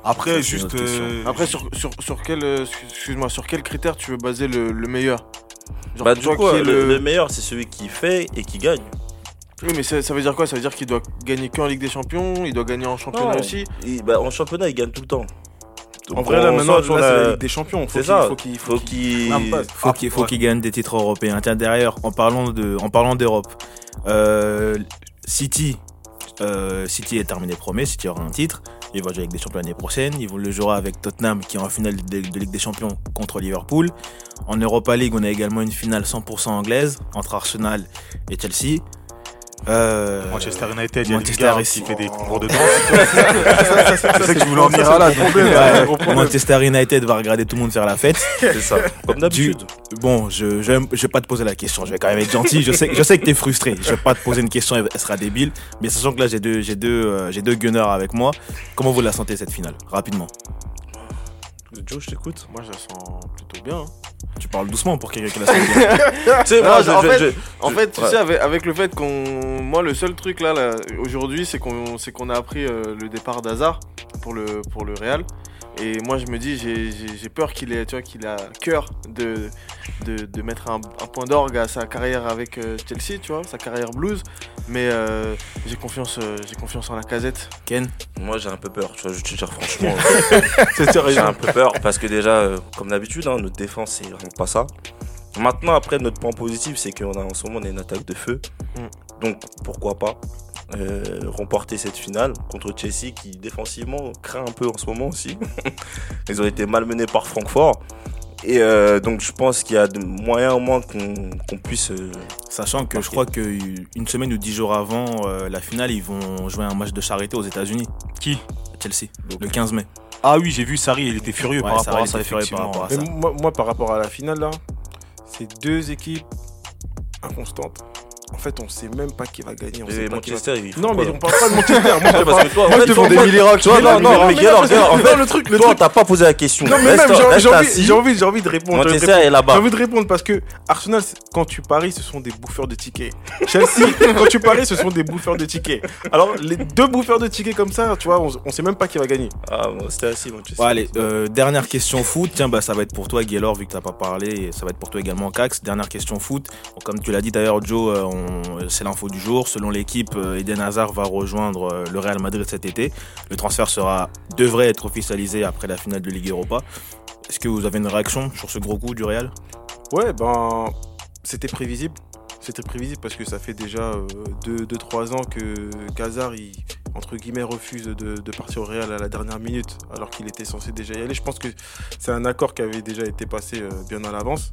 Après, juste. euh,
Après, sur, sur, sur quel, euh, excuse-moi, sur quel critère tu veux baser le, le meilleur? Genre,
Bah du coup,
qui est
le, le meilleur, c'est celui qui fait et qui gagne.
Oui, mais ça, ça veut dire quoi? Ça veut dire qu'il doit gagner qu'en Ligue des Champions, il doit gagner en championnat
Non.
aussi?
Il- bah, en championnat, il gagne tout le temps. Donc,
En vrai, là, maintenant, c'est
la-
la Ligue des Champions. Faut
C'est
qu'il-
ça.
Faut qu'il.
Faut qu'il.
Pas-
Faut qu'il faut
ouais.
qu'il gagne des titres européens. Tiens, derrière, en parlant de, en parlant d'Europe, euh, City, euh, City est terminé premier. City aura un titre. Il va jouer avec des champions l'année prochaine. Il le jouera avec Tottenham qui est en finale de, Ligue des Champions contre Liverpool. En Europa League, on a également une finale 100% anglaise entre Arsenal et Chelsea. Euh,
Manchester United, il y a
Manchester
Lingard
ici.
qui fait des concours de danse. C'est ça que je voulais en venir à là. donc, euh,
Manchester United va regarder tout le monde faire la fête.
C'est ça. Comme d'habitude.
Bon, je, je, je vais pas te poser la question, je vais quand même être gentil. Je sais, je sais que t'es frustré. Je vais pas te poser une question, elle elle sera débile. Mais sachant que là, j'ai deux, j'ai deux, euh, j'ai deux gunners avec moi. Comment vous la sentez cette finale? Rapidement.
Joe, je t'écoute.
Moi, je la sens plutôt bien. hein.
Tu parles doucement pour quelqu'un qui la sent bien.
Tu sais,
Non,
moi,
je- en
je-
fait-
je-
En fait, tu
ouais.
sais, avec, avec le fait qu'on. Moi, le seul truc là, là aujourd'hui, c'est qu'on c'est qu'on a appris euh, le départ d'Hazard pour le, pour le Real. Et moi, je me dis, j'ai- peur qu'il ait, tu vois, qu'il a cœur de, de, de mettre un, un point d'orgue à sa carrière avec euh, Chelsea, tu vois, sa carrière blues. Mais euh, j'ai confiance, euh, j'ai confiance en la casette.
Ken
Moi, j'ai un peu peur. Tu vois, je te dire franchement.
C'est
J'ai un peu peur parce que déjà, euh, comme d'habitude, hein, notre défense, c'est vraiment pas ça. Maintenant, après, notre point positif, c'est qu'on a en ce moment on a une attaque de feu.
Mm.
Donc, pourquoi pas? Euh, remporter cette finale contre Chelsea qui, défensivement, craint un peu en ce moment aussi. Ils ont été malmenés par Francfort. Et euh, donc, je pense qu'il y a de moyens au moins qu'on puisse. euh,
Sachant que je crois qu'une semaine ou dix jours avant euh, la finale, ils vont jouer un match de charité aux États-Unis.
Qui?
Chelsea, le 15 mai.
Ah oui, j'ai vu Sarri, il était furieux
Ouais,
par
Sarri
rapport à ça,
était furieux par
effectivement.
rapport à
Mais
ça.
moi, moi, par rapport à la finale, là, c'est deux équipes inconstantes. En fait, on sait même pas qui va gagner. On sait pas qui va-
Manchester, font
Non, mais on parle pas de Manchester. Moi, parle
parce que toi,
Moi, je fais
en
des miracles.
tu vois, non, non, mais Guélar, en
non,
fait,
le truc, le
toi, t'as pas posé la question.
Non, mais même, j'ai- envie,
assis.
j'ai envie, j'ai envie de répondre. j'ai envie de
Manchester
répondre.
est là-bas.
J'ai envie de répondre parce que Arsenal, quand tu paries, ce sont des bouffeurs de tickets. Chelsea, quand tu paries, ce sont des bouffeurs de tickets. Alors, les deux bouffeurs de tickets comme ça, tu vois, on, on sait même pas qui va gagner.
Ah, bon, c'était assis, Manchester.
Allez, euh, dernière question foot. Tiens, bah, ça va être pour toi, Gaylor, vu que t'as pas parlé. Ça va être pour toi également, Cax. Dernière question foot. Comme tu l'as dit d'ailleurs, Joe, euh, on- c'est l'info du jour. Selon l'équipe, euh, Eden Hazard va rejoindre euh, le Real Madrid cet été. Le transfert sera, devrait être officialisé après la finale de Ligue Europa. Est-ce que vous avez une réaction sur ce gros coup du Real?
Ouais, ben, c'était prévisible. C'était prévisible parce que ça fait déjà 2-3 ans que Kazar, il, entre guillemets, refuse de, de partir au Real à la dernière minute alors qu'il était censé déjà y aller. Je pense que c'est un accord qui avait déjà été passé euh, bien à l'avance.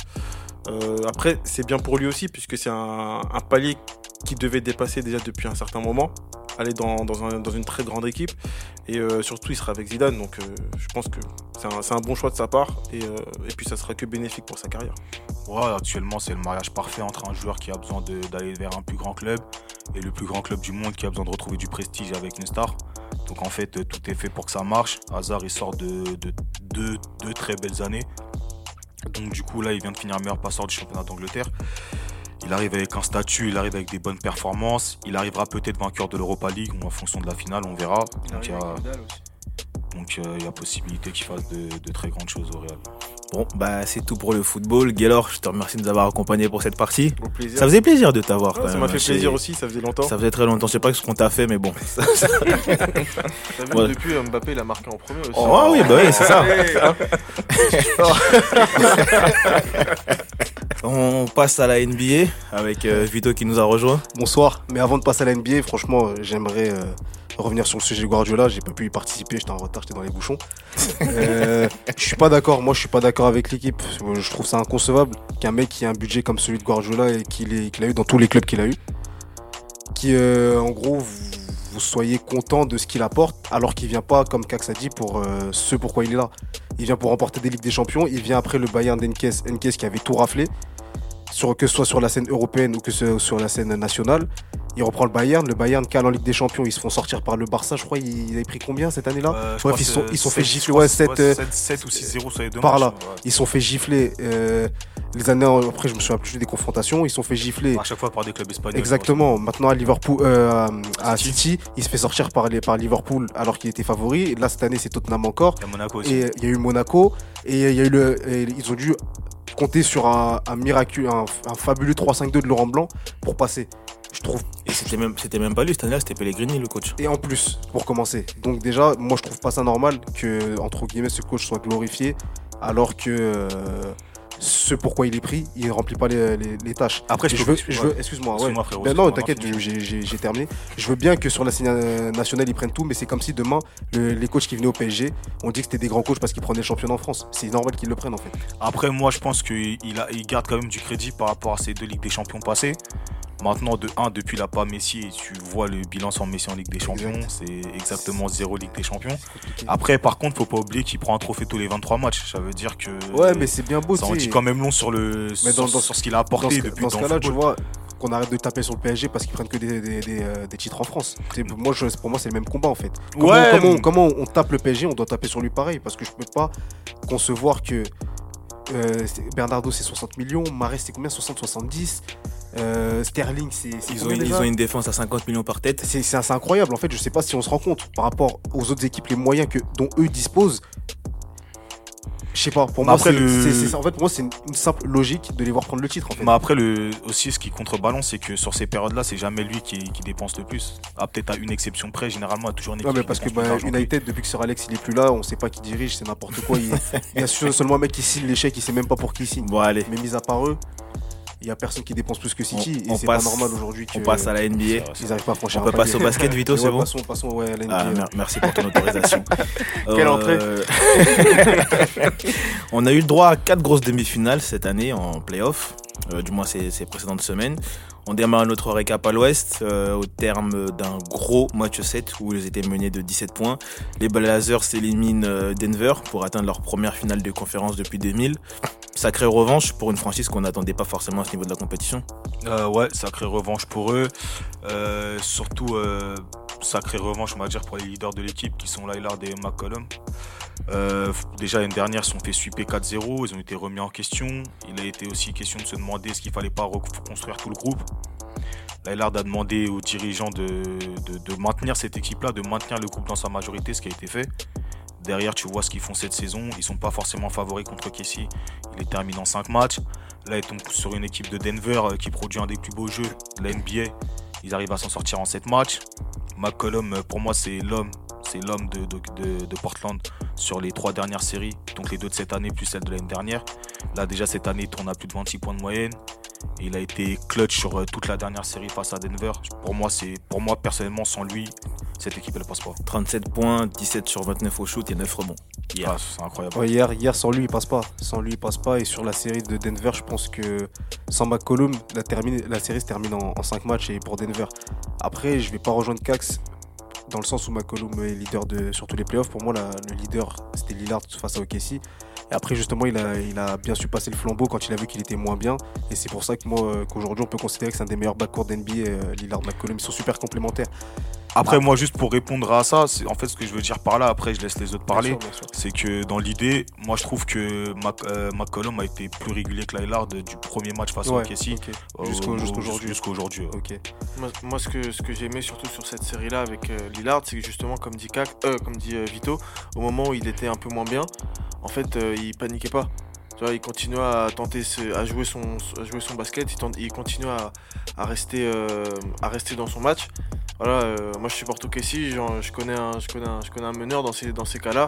Euh, après, c'est bien pour lui aussi puisque c'est un, palier qu'il devait dépasser déjà depuis un certain moment. Aller dans, dans, un- dans une très grande équipe et euh, surtout il sera avec Zidane donc euh, je pense que c'est un, bon choix de sa part et, puis ça sera que bénéfique pour sa carrière.
Ouais, actuellement, c'est le mariage parfait entre un joueur qui a besoin d'aller vers un plus grand club et le plus grand club du monde qui a besoin de retrouver du prestige avec une star. Donc en fait, tout est fait pour que ça marche. Hazard, il sort de, de deux, deux très belles années. Donc du coup, là, il vient de finir meilleur passeur du championnat d'Angleterre. Il arrive avec un statut, il arrive avec des bonnes performances. Il arrivera peut-être vainqueur de l'Europa League ou en fonction de la finale, on verra. Donc il y a, donc, euh, il y a possibilité qu'il fasse de, de très grandes choses au Real.
Bon, bah c'est tout pour le football. Gaylor, je te remercie de nous avoir accompagnés pour cette partie.
Au plaisir.
Ça faisait plaisir de t'avoir
Ouais,
quand
ça
même.
m'a fait plaisir aussi, ça faisait longtemps.
Ça faisait très longtemps. Je sais pas ce qu'on t'a fait, mais bon.
T'as vu,
Ouais.
depuis Mbappé, il a marqué en premier aussi.
Oh, oui, bah oui, c'est ça. On passe à la NBA avec euh, Vito qui nous a rejoint.
Bonsoir, mais avant de passer à la NBA, franchement, euh, j'aimerais euh, revenir sur le sujet Guardiola. J'ai pas pu y participer, j'étais en retard, j'étais dans les bouchons. Euh, je suis pas d'accord, moi je suis pas d'accord avec l'équipe. Je trouve ça inconcevable qu'un mec qui a un budget comme celui de Guardiola et qu'il a eu dans tous les clubs qu'il a eu, qui euh, en gros vous, soyez content de ce qu'il apporte alors qu'il vient pas, comme Cax a dit, pour euh, ce pourquoi il est là. Il vient pour remporter des Ligues des Champions, il vient après le Bayern d'Enkes, Enkes qui avait tout raflé que ce soit sur la scène européenne ou que ce, sur la scène nationale. Il reprend le Bayern. Le Bayern cale en Ligue des Champions. Ils se font sortir par le Barça. Je crois ils avaient pris combien cette année-là
Euh,
Bref, ils sont- ils sont fait gifler, ouais,
que c'est-
sept, euh,
7, 7 ou 6-0 sur les deux
par là.
ouais.
Ils sont fait gifler. euh, les années après, je me souviens plus des confrontations. Ils sont fait gifler.
À chaque fois par des clubs espagnols.
Exactement. Maintenant à Liverpool, euh, à- à
City.
City, il se fait sortir par, les, par Liverpool alors qu'il était favori. Là cette année, c'est Tottenham encore.
Il y a Monaco aussi.
Et il y a eu Monaco et il y a eu le, ils ont dû compter sur un, un, un fabuleux 3-5-2 de Laurent Blanc pour passer. Je trouve.
Et c'était même, c'était même pas lui cette année-là, c'était Pellegrini le coach.
Et en plus, pour commencer. Donc déjà, moi je trouve pas ça normal que entre guillemets ce coach soit glorifié alors que euh, ce pourquoi il est pris, il remplit pas les, les- les tâches.
Après, je
veux, je veux- excuse-moi, ouais.
Frérot.
Ben non, t'inquiète, j'ai- terminé. Je veux bien que sur la scène nationale, ils prennent tout, mais c'est comme si demain, le- les coachs qui venaient au PSG, on dit que c'était des grands coachs parce qu'ils prenaient le championnat en France. C'est normal qu'ils le prennent en fait.
Après, moi, je pense qu'il il garde quand même du crédit par rapport à ces deux Ligues des Champions passées. Maintenant, de 1, depuis la pas Messi, et tu vois le bilan sans Messi en Ligue des Champions, c'est exactement zéro Ligue des Champions. Après, par contre, faut pas oublier qu'il prend un trophée tous les 23 matchs. Ça veut dire que.
Ouais, mais c'est bien beau,
Ça en dit quand même long sur, le,
Mais
sur,
dans- dans-
sur ce qu'il a
Dans
apporté
ce,
depuis
dans ce
dans
cas-là, tu vois, qu'on arrête de taper sur le PSG parce qu'ils prennent que des, des- des, euh, des titres en France. Moi, je- pour moi, c'est le même combat en fait. Comment,
Ouais,
comment, on tape le PSG, on doit taper sur lui pareil parce que je peux pas concevoir que euh, Bernardo c'est 60 millions, Marais c'est combien? 60-70, euh, Sterling c'est
Ils ont, une, ils
déjà
ont une défense à 50 millions par tête.
c'est incroyable en fait, je sais pas si on se rend compte par rapport aux autres équipes, les moyens que, dont eux disposent. Je sais pas, pour
Mais
moi,
après,
c'est
le-
c'est- c'est ça. en fait, pour moi, c'est une, une simple logique de les voir prendre le titre. En fait.
Mais après, le, aussi, ce qui contrebalance, c'est que sur ces périodes-là, c'est jamais lui qui, qui dépense le plus. Ah, peut-être à une exception près, généralement, a toujours une équipe
mais parce que bah,
que.
United, depuis que Sir Alex il est plus là, on sait pas qui dirige, c'est n'importe quoi. Il, il y a seulement un mec qui signe l'échec, il sait même pas pour qui il signe.
Bon, allez,
Mais mis à part eux, il y a personne qui dépense plus que City
On-
et c'est
passe-
pas normal aujourd'hui
on passe à la NBA.
ils arrivent pas à franchir
On peut passer au basket, Vito, c'est bon
passons, passons ouais, à la
Ah,
NBA.
merci pour ton autorisation.
Quelle entrée
On a eu le droit à quatre grosses demi-finales cette année en playoff, euh, du moins ces, ces précédentes semaines. On démarre notre récap à l'ouest euh, au terme d'un gros match 7 où ils étaient menés de 17 points. Les Blazers s'éliminent euh, Denver pour atteindre leur première finale de conférence depuis 2000. Sacrée revanche pour une franchise qu'on n'attendait pas forcément à ce niveau de la compétition.
Euh, ouais, sacrée revanche pour eux. Euh, surtout, euh, sacrée revanche, on va dire, pour les leaders de l'équipe qui sont Lillard et McCollum. Euh, déjà, l'année dernière, ils se sont fait sweeper 4-0, ils ont été remis en question. Il a été aussi question de se demander est-ce qu'il fallait pas reconstruire tout le groupe. Lillard a demandé aux dirigeants de maintenir cette équipe-là, de maintenir le groupe dans sa majorité, ce qui a été fait. Derrière, tu vois ce qu'ils font cette saison. Ils sont pas forcément favoris contre Kessie. Il est terminé en 5 matchs. Là, ils tombent sur une équipe de Denver euh, qui produit un des plus beaux jeux de la NBA. Ils arrivent à s'en sortir en 7 matchs. McCollum, euh, pour moi, c'est l'homme. De Portland sur les trois dernières séries. Donc les deux de cette année plus celle de l'année dernière. Là, déjà, cette année, il tourne à plus de 26 points de moyenne. Il a été clutch sur euh, toute la dernière série face à Denver. Pour moi, c'est pour moi personnellement, sans lui, cette équipe, elle passe pas.
37 points, 17 sur 29 au shoot et 9 rebonds. Hier.
Ah, c'est incroyable.
Ouais, hier, hier, sans lui, il passe pas. Sans lui, il passe pas. Et sur la série de Denver, je pense que sans McCollum, la, termine, la série se termine en, 5 matchs et pour Denver. Après, je vais pas rejoindre Cax dans le sens où McCollum est leader de, sur tous les playoffs. Pour moi, la- le leader, c'était Lillard face à OKC. Et après, justement, il a, bien su passer le flambeau quand il a vu qu'il était moins bien. Et c'est pour ça que moi, euh, qu'aujourd'hui, on peut considérer que c'est un des meilleurs backcourts d'NBA, euh, Lillard-McCollum. Ils sont super complémentaires.
Après, moi, juste pour répondre à ça, c'est en fait ce que je veux dire par là. Après, je laisse les autres parler. C'est que dans l'idée, moi, je trouve que Mac- euh, McCollum a été plus régulier que Lillard du premier match face
Ouais,
à OKC.
ok.
euh,
Jusqu'au-
au-
jusqu'à aujourd'hui.
Jusqu'à aujourd'hui. ouais.
Ok.
Moi, moi, ce que, ce que j'ai aimé surtout sur cette série-là avec euh, Lillard, c'est que justement, comme dit, Kak, euh, comme dit euh, Vito, au moment où il était un peu moins bien, en fait, euh, il paniquait pas. Tu vois, il continuait à tenter, ce- à jouer son, à jouer son basket, il, tente- il continuait à, à rester, euh, à rester dans son match. Voilà, euh, moi je supporte OKC, genre, je connais un, je connais un, je connais un meneur dans ces, dans ces cas-là.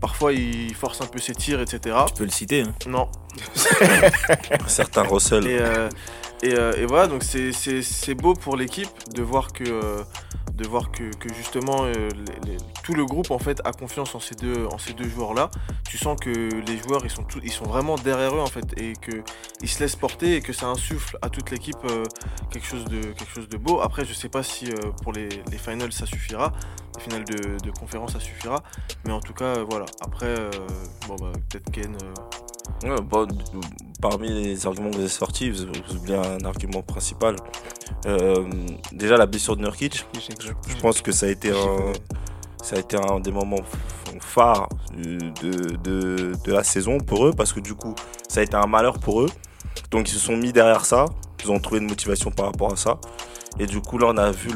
Parfois, il force un peu ses tirs, etc.
Tu peux le citer. hein.
Non,
Certains Russell.
et, euh, et, euh, et voilà, donc c'est- beau pour l'équipe de voir que, euh, de voir que, que justement euh, les- les- tout le groupe en fait a confiance en ces deux, en ces deux joueurs-là. Tu sens que les joueurs ils sont, ils sont vraiment derrière eux en fait et qu'ils se laissent porter et que ça insuffle à toute l'équipe euh, quelque, chose de, quelque chose de beau. Après, je sais pas si euh, pour les, les finals ça suffira, les finales de, de conférence ça suffira, mais en tout cas, euh, voilà. Après, bon bah peut-être Ken. Euh,
Ouais, parmi les arguments que vous avez sortis, vous, vous oubliez un argument principal. Euh, déjà, la blessure de Nurkic, je pense que ça a été un, ça a été un des moments phares de, de, de la saison pour eux, parce que du coup, ça a été un malheur pour eux. Donc, ils se sont mis derrière ça, ils ont trouvé une motivation par rapport à ça. Et du coup, là, on a vu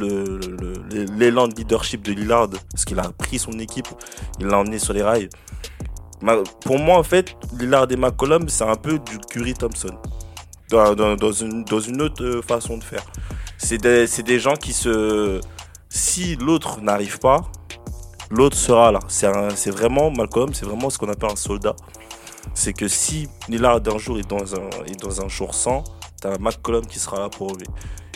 l'élan de leadership de Lillard, parce qu'il a pris son équipe, il l'a emmené sur les rails. Pour moi, en fait, Lillard et McCollum, c'est un peu du Curry Thompson. Dans, une, autre euh, façon de faire. C'est des, gens qui se. Si l'autre n'arrive pas, l'autre sera là. C'est un- vraiment, Malcolm, c'est vraiment ce qu'on appelle un soldat. C'est que si Lillard d'un jour est dans un, est dans un jour sans, t'as un McCollum qui sera là pour lui.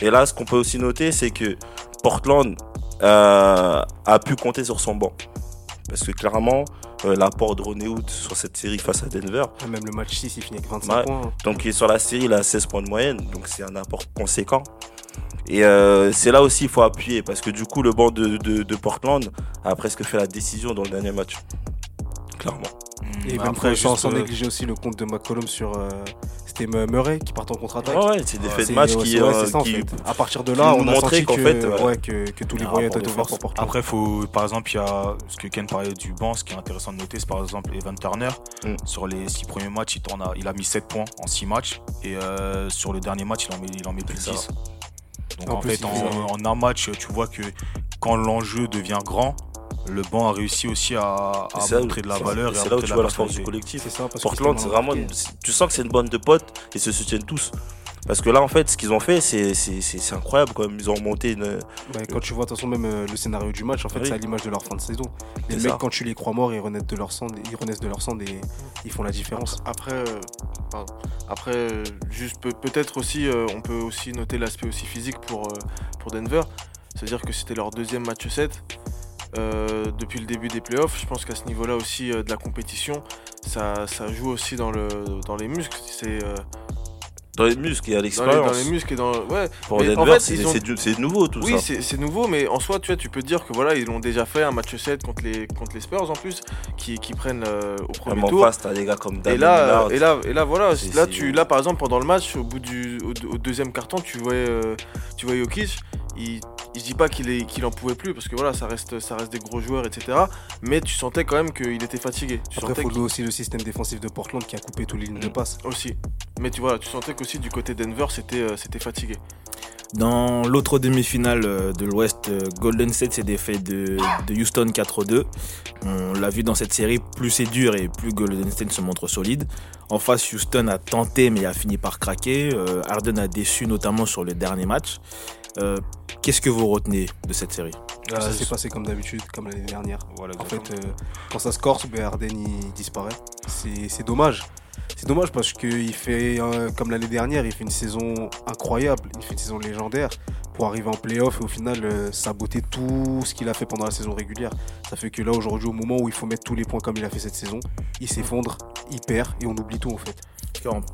Et là, ce qu'on peut aussi noter, c'est que Portland euh, a pu compter sur son banc. Parce que clairement, l'apport de Ronnie Hood sur cette série face à Denver,
Même le match 6, il finit avec 25
Ouais.
points.
donc sur la série, il a 16 points de moyenne, donc c'est un apport conséquent. Et euh, c'est là aussi il faut appuyer, parce que du coup, le banc de, de- de Portland a presque fait la décision dans le dernier match. Clairement.
Et
Bah,
même
après,
sans, sans
euh,
négliger aussi le compte de McCollum sur. euh, C'était Murray qui part en contre-attaque.
Ouais, ouais, c'est des faits de match qui,
ouais,
euh,
c'est ça, en
qui-
fait. À partir de là, on a senti
qu'en
que,
fait, ouais,
que, que tous les voyages
rapport
étaient ouverts pour Portland.
Après, faut, par exemple, il y a ce que Ken parlait du banc. Ce qui est intéressant de noter, c'est par exemple Evan Turner.
Mm.
Sur les six premiers matchs, il, tourne à- il a mis 7 points en 6 matchs. Et euh, sur le dernier match, il en met, il en met plus de
C'est ça.
10. Donc
En
en,
plus,
fait,
il
en,
fait-
en un match, tu vois que quand l'enjeu devient grand, le banc a réussi aussi à, montrer de la valeur. et à
C'est là où tu
de
vois la force du collectif.
Ça, parce que
Portland, c'est vraiment. une- Tu sens que c'est une bande de potes et se soutiennent tous. Parce que là, en fait, ce qu'ils ont fait, c'est c'est- c'est- c'est incroyable quand même. Ils ont monté une.
Ouais, quand tu vois de toute façon même euh, le scénario du match, en fait,
Oui.
c'est à l'image de leur fin de saison. Les mecs,
ça.
quand tu les crois morts, ils renaissent de leur sang, ils renaissent de leur sang et ils font la différence.
Après, euh, pardon. Après euh, juste peut- peut-être aussi, euh, on peut aussi noter l'aspect aussi physique pour, euh, pour Denver. C'est-à-dire que c'était leur deuxième match 7 euh, depuis le début des playoffs. Je pense qu'à ce niveau-là aussi euh, de la compétition, ça, ça joue aussi dans, le, dans les muscles. C'est, euh,
Dans les muscles et à
dans les, dans
l'expérience.
les muscles et dans. Ouais.
Pour
Mais en fait,
c'est
ont-
nouveau tout
Oui,
ça.
c'est c'est nouveau, mais en soi, tu vois, tu peux dire que voilà, ils l'ont déjà fait un match 7 contre les, contre les Spurs en plus, qui, qui prennent euh, au premier
Vraiment
tour.
face, des gars comme
Et là,
Lillard.
et là, et là, voilà, là, tu, là, par exemple, pendant le match, au bout du, au, au deuxième carton, tu voyais, euh, tu voyais Jokic. Il, je dis pas qu'il est, qu'il en pouvait plus, parce que voilà, ça reste, ça reste des gros joueurs, etc. Mais tu sentais quand même qu'il était fatigué. Tu
Après,
sentais
faut aussi le système défensif de Portland qui a coupé toutes les lignes de
Mm.
passe.
aussi. Mais tu vois, tu sentais qu'aussi du côté Denver, c'était, euh, c'était fatigué.
Dans l'autre demi-finale euh, de l'Ouest, euh, Golden State s'est défait de, de Houston 4-2. On l'a vu dans cette série, plus c'est dur et plus Golden State se montre solide. En face, Houston a tenté mais a fini par craquer. Harden a déçu notamment sur le dernier match. Euh, Qu'est-ce que vous retenez de cette série
Euh,
ça s'est passé comme d'habitude, comme l'année dernière.
Voilà,
En fait, euh, quand ça se corse, ben Harden il disparaît. C'est c'est dommage. C'est dommage parce qu'il fait, euh, comme l'année dernière, il fait une saison incroyable, il fait une saison légendaire pour arriver en playoff et au final euh, saboter tout ce qu'il a fait pendant la saison régulière. Ça fait que là, aujourd'hui, au moment où il faut mettre tous les points comme il a fait cette saison, il s'effondre, il perd et on oublie tout en fait.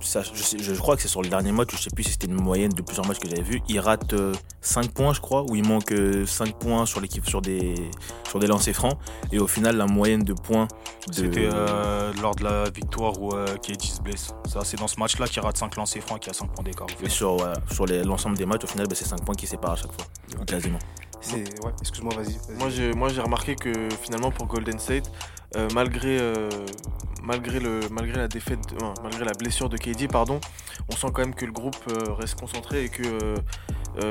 Ça, je, sais- je crois que c'est sur le dernier match, je sais plus si c'était une moyenne de plusieurs matchs que j'avais vu. Il rate 5 points, je crois, ou il manque 5 points sur l'équipe sur des, sur des lancers francs. Et au final, la moyenne de points. de-
C'était euh, lors de la victoire où euh, KD se blesse. Ça, c'est dans ce match-là qu'il rate 5 lancers francs y a 5 points d'écart.
Et sur, sur l'ensemble des matchs, au final, bah, c'est 5 points qui séparent à chaque fois. Quasiment.
C'est ouais, excuse-moi, vas-y.
Moi j'ai, moi j'ai remarqué que finalement pour Golden State, euh, malgré, euh, malgré, le, malgré la défaite, malgré la blessure de KD, pardon, on sent quand même que le groupe euh, reste concentré et que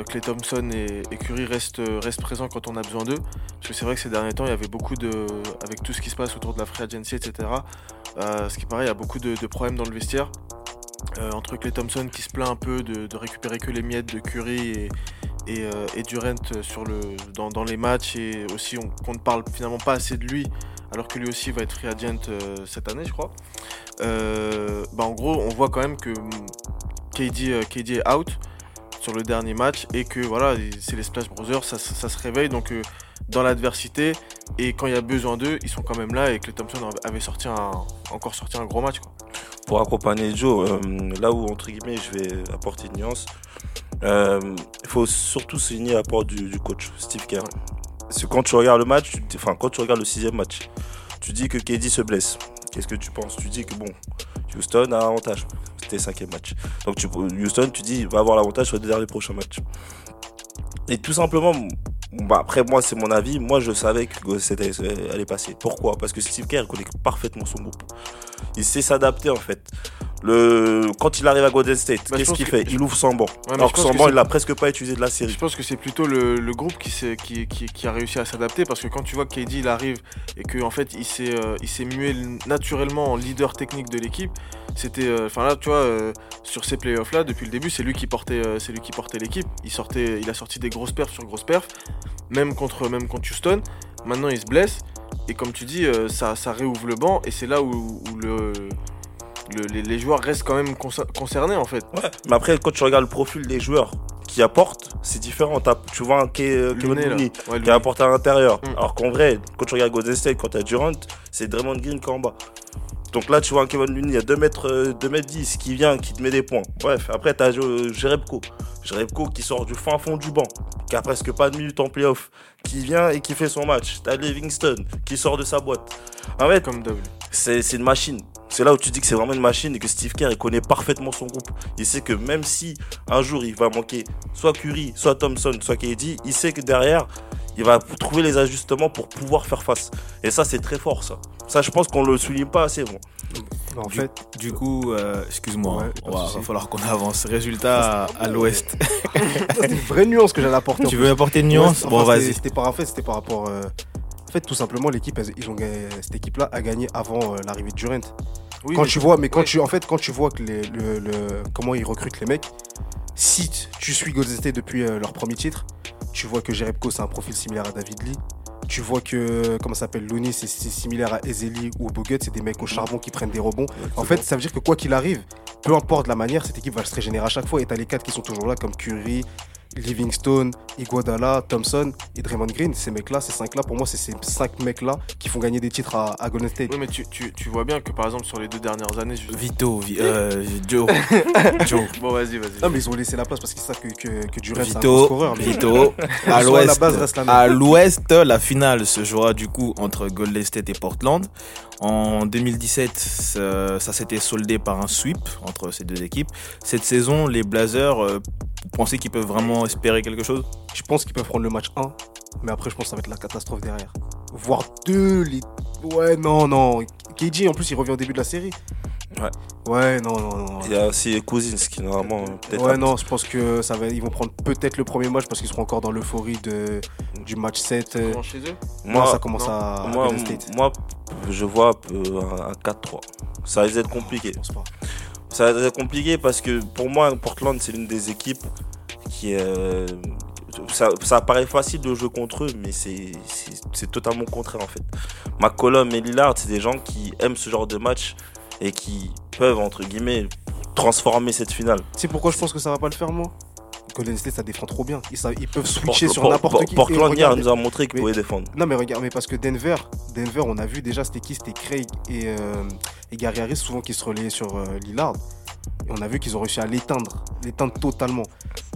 Klay Thompson et, et Curry restent, restent présents quand on a besoin d'eux. Parce que c'est vrai que ces derniers temps, il y avait beaucoup de, avec tout ce qui se passe autour de la free agency, etc. ce qui paraît, il y a beaucoup de problèmes dans le vestiaire. Euh, entre Klay Thompson qui se plaint un peu de, récupérer que les miettes de Curry et, et, euh, Durant sur le, dans, les matchs et aussi on- qu'on ne parle finalement pas assez de lui alors que lui aussi va être free euh, cette année je crois. Euh, bah, en gros on voit quand même que mm, KD, euh, KD est out sur le dernier match et que voilà c'est les Splash Brothers ça, ça- se réveille donc dans l'adversité et quand il y a besoin d'eux ils sont quand même là et que Thompson avait sorti un, encore sorti un gros match quoi.
pour accompagner Joe, euh, là où entre guillemets je vais apporter une nuance, euh, il faut surtout souligner l'apport du, du coach Steve Kerr. Parce que quand tu regardes le match, tu enfin quand tu regardes le sixième match, tu dis que KD se blesse. Qu'est-ce que tu penses? Tu dis que bon, Houston a avantage. C'était le cinquième match. Donc tu, Houston, tu dis, va avoir l'avantage sur les derniers prochains matchs. Et tout simplement, bah, après moi c'est mon avis, moi je savais que State allait allait passer. Pourquoi? Parce que Steve Kerr connaît parfaitement son groupe. Il sait s'adapter en fait. Le... Quand il arrive à Golden State,
Bah,
qu'est-ce qu'il
que-
fait? Il ouvre son banc.
mais
Alors que
pense
son
que
banc, il l'a presque pas utilisé de la série.
Je pense que c'est plutôt le, le groupe qui, qui, qui, a réussi à s'adapter parce que quand tu vois que KD il arrive et qu'en en fait il s'est euh, il s'est mué naturellement en leader technique de l'équipe, c'était euh, enfin là tu vois euh, sur ces playoffs là depuis le début c'est lui qui portait euh, c'est lui qui portait l'équipe. Il sortait il a sorti des grosses perfs sur grosses perfs même contre même contre Houston. Maintenant il se blesse et comme tu dis ça ça réouvre le banc et c'est là où, où le, le- les, les joueurs restent quand même concer- concernés en fait.
Ouais. Mais après, quand tu regardes le profil des joueurs qui apportent, c'est différent. Tu vois un Ke- Kevin
Looney, Ouais,
qui apporte à l'intérieur.
Mm.
Alors qu'en vrai, quand tu regardes Golden State, quand t'as Durant, c'est Draymond Green qui est en bas. Donc là, tu vois un Kevin Looney à 2 mètres, euh, 2 mètres 10 qui vient, qui te met des points. Bref, après, t'as euh, Jerebko. Jerebko qui sort du fin fond du banc, qui a presque pas de minutes en playoff, qui vient et qui fait son match. T'as Livingston qui sort de sa boîte. En fait,
comme
c'est c'est une machine. C'est là où tu dis que c'est vraiment une machine et que Steve Kerr il connaît parfaitement son groupe. Il sait que même si un jour il va manquer soit Curry, soit Thompson, soit KD, il sait que derrière il va trouver les ajustements pour pouvoir faire face. Et ça c'est très fort ça. Ça je pense qu'on le souligne pas assez bon.
En
Du,
fait,
du coup, euh, excuse-moi,
Ouais,
hein, va, falloir qu'on avance. Résultat à, à l'ouest.
c'était une vraie nuance que j'allais apporter.
tu
plus.
veux apporter une nuance
enfin,
Bon,
c'était-
vas-y.
C'était par, en fait, c'était par rapport. euh, En fait, tout simplement, l'équipe, ils ont cette équipe-là a gagné avant euh, l'arrivée de Durant.
Oui,
quand tu vois, mais quand
ouais.
tu, en fait, quand tu vois que les, le, le- comment ils recrutent les mecs, si tu suis Golden State depuis euh, leur premier titre, tu vois que Jerebko c'est un profil similaire à David Lee. Tu vois que, comment ça s'appelle, Looney, c'est c'est similaire à Ezeli ou Bogut, c'est des mecs au charbon qui prennent des rebonds. En fait, ça veut dire que quoi qu'il arrive, peu importe la manière, cette équipe va se régénérer à chaque fois. Et t'as les quatre qui sont toujours là, comme Curry, Livingstone, Iguodala, Thompson et Draymond Green. Ces mecs-là, ces cinq-là, pour moi, c'est ces cinq mecs-là qui font gagner des titres à, à Golden State.
Oui, mais tu, tu, tu vois bien que par exemple sur les deux dernières années. je-
Vito, Vi- euh, Joe, Joe.
Bon, vas-y, vas-y.
Non, mais ils ont laissé la place parce qu'ils savent que, que, que Durant, c'est un
Vito,
scoreur. mais-
Vito. À l'ouest,
base, reste la même.
à l'ouest, la finale se jouera du coup entre Golden State et Portland. En 2017, ça, ça s'était soldé par un sweep entre ces deux équipes. Cette saison, les Blazers, euh, vous pensez qu'ils peuvent vraiment espérer quelque chose?
Je pense qu'ils peuvent prendre le match 1, mais après, je pense que ça va être la catastrophe derrière. Voire 2, les... Ouais, non, non. KG, en plus, il revient au début de la série.
Ouais.
Ouais, non, non, non.
Il y a aussi Cousins qui normalement peut-être.
Ouais, non, je pense que ça va, ils vont prendre peut-être le premier match parce qu'ils seront encore dans l'euphorie de, du match 7. euh.
Chez eux?
Moi, ça commence
non.
à, à
moi,
State.
moi, je vois euh, un un 4-3. Ça risque d'être compliqué.
Je pense pas.
Ça va être compliqué parce que pour moi, Portland, c'est l'une des équipes qui. euh, ça, ça paraît facile de jouer contre eux, mais c'est c'est- c'est totalement le contraire en fait. McCollum et Lillard, c'est des gens qui aiment ce genre de match et qui peuvent, entre guillemets, transformer cette finale.
Sais pourquoi je pense que ça va pas le faire, moi? Golden State, ça défend trop bien. Ils, savent- ils peuvent switcher sur
Por-
n'importe
Por-
qui.
Portland hier nous a montré qu'ils pouvaient défendre.
Non, mais regarde, mais parce que Denver, Denver, on a vu déjà, c'était qui? C'était Craig et, euh, et Gary Harris, souvent qui se relayaient sur euh, Lillard. Et on a vu qu'ils ont réussi à l'éteindre, l'éteindre totalement.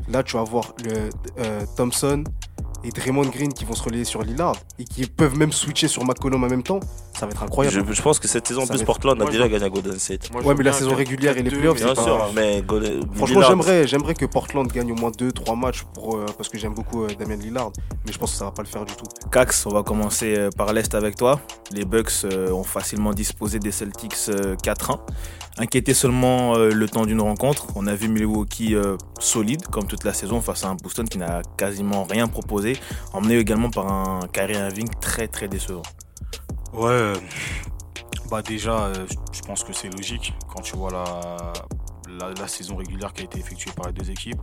Là, tu vas voir le, euh, Thompson et Draymond Green qui vont se relayer sur Lillard et qui peuvent même switcher sur McCollum en même temps. Ça va être incroyable.
Je, je pense que cette saison, en plus,
être-
Portland a
Moi,
déjà gagné à Golden State.
Moi,
Ouais, mais la saison régulière et les
4-2,
playoffs,
mais
c'est
Bien
pas-
sûr, mais Golden-
Franchement, j'aimerais, j'aimerais que Portland gagne au moins 2-3 matchs pour, euh, parce que j'aime beaucoup euh, Damien Lillard, mais je pense que ça va pas le faire du tout.
Cax, on va commencer euh, par l'Est avec toi. Les Bucks euh, ont facilement disposé des Celtics euh, 4-1. Inquiétés seulement euh, le temps d'une rencontre. On a vu Milwaukee euh, solide, comme toute la saison, face à un Boston qui n'a quasiment rien proposé, emmené également par un Kyrie Irving très très décevant.
Ouais, euh, bah déjà, je pense que c'est logique quand tu vois la, saison régulière qui a été effectuée par les deux équipes.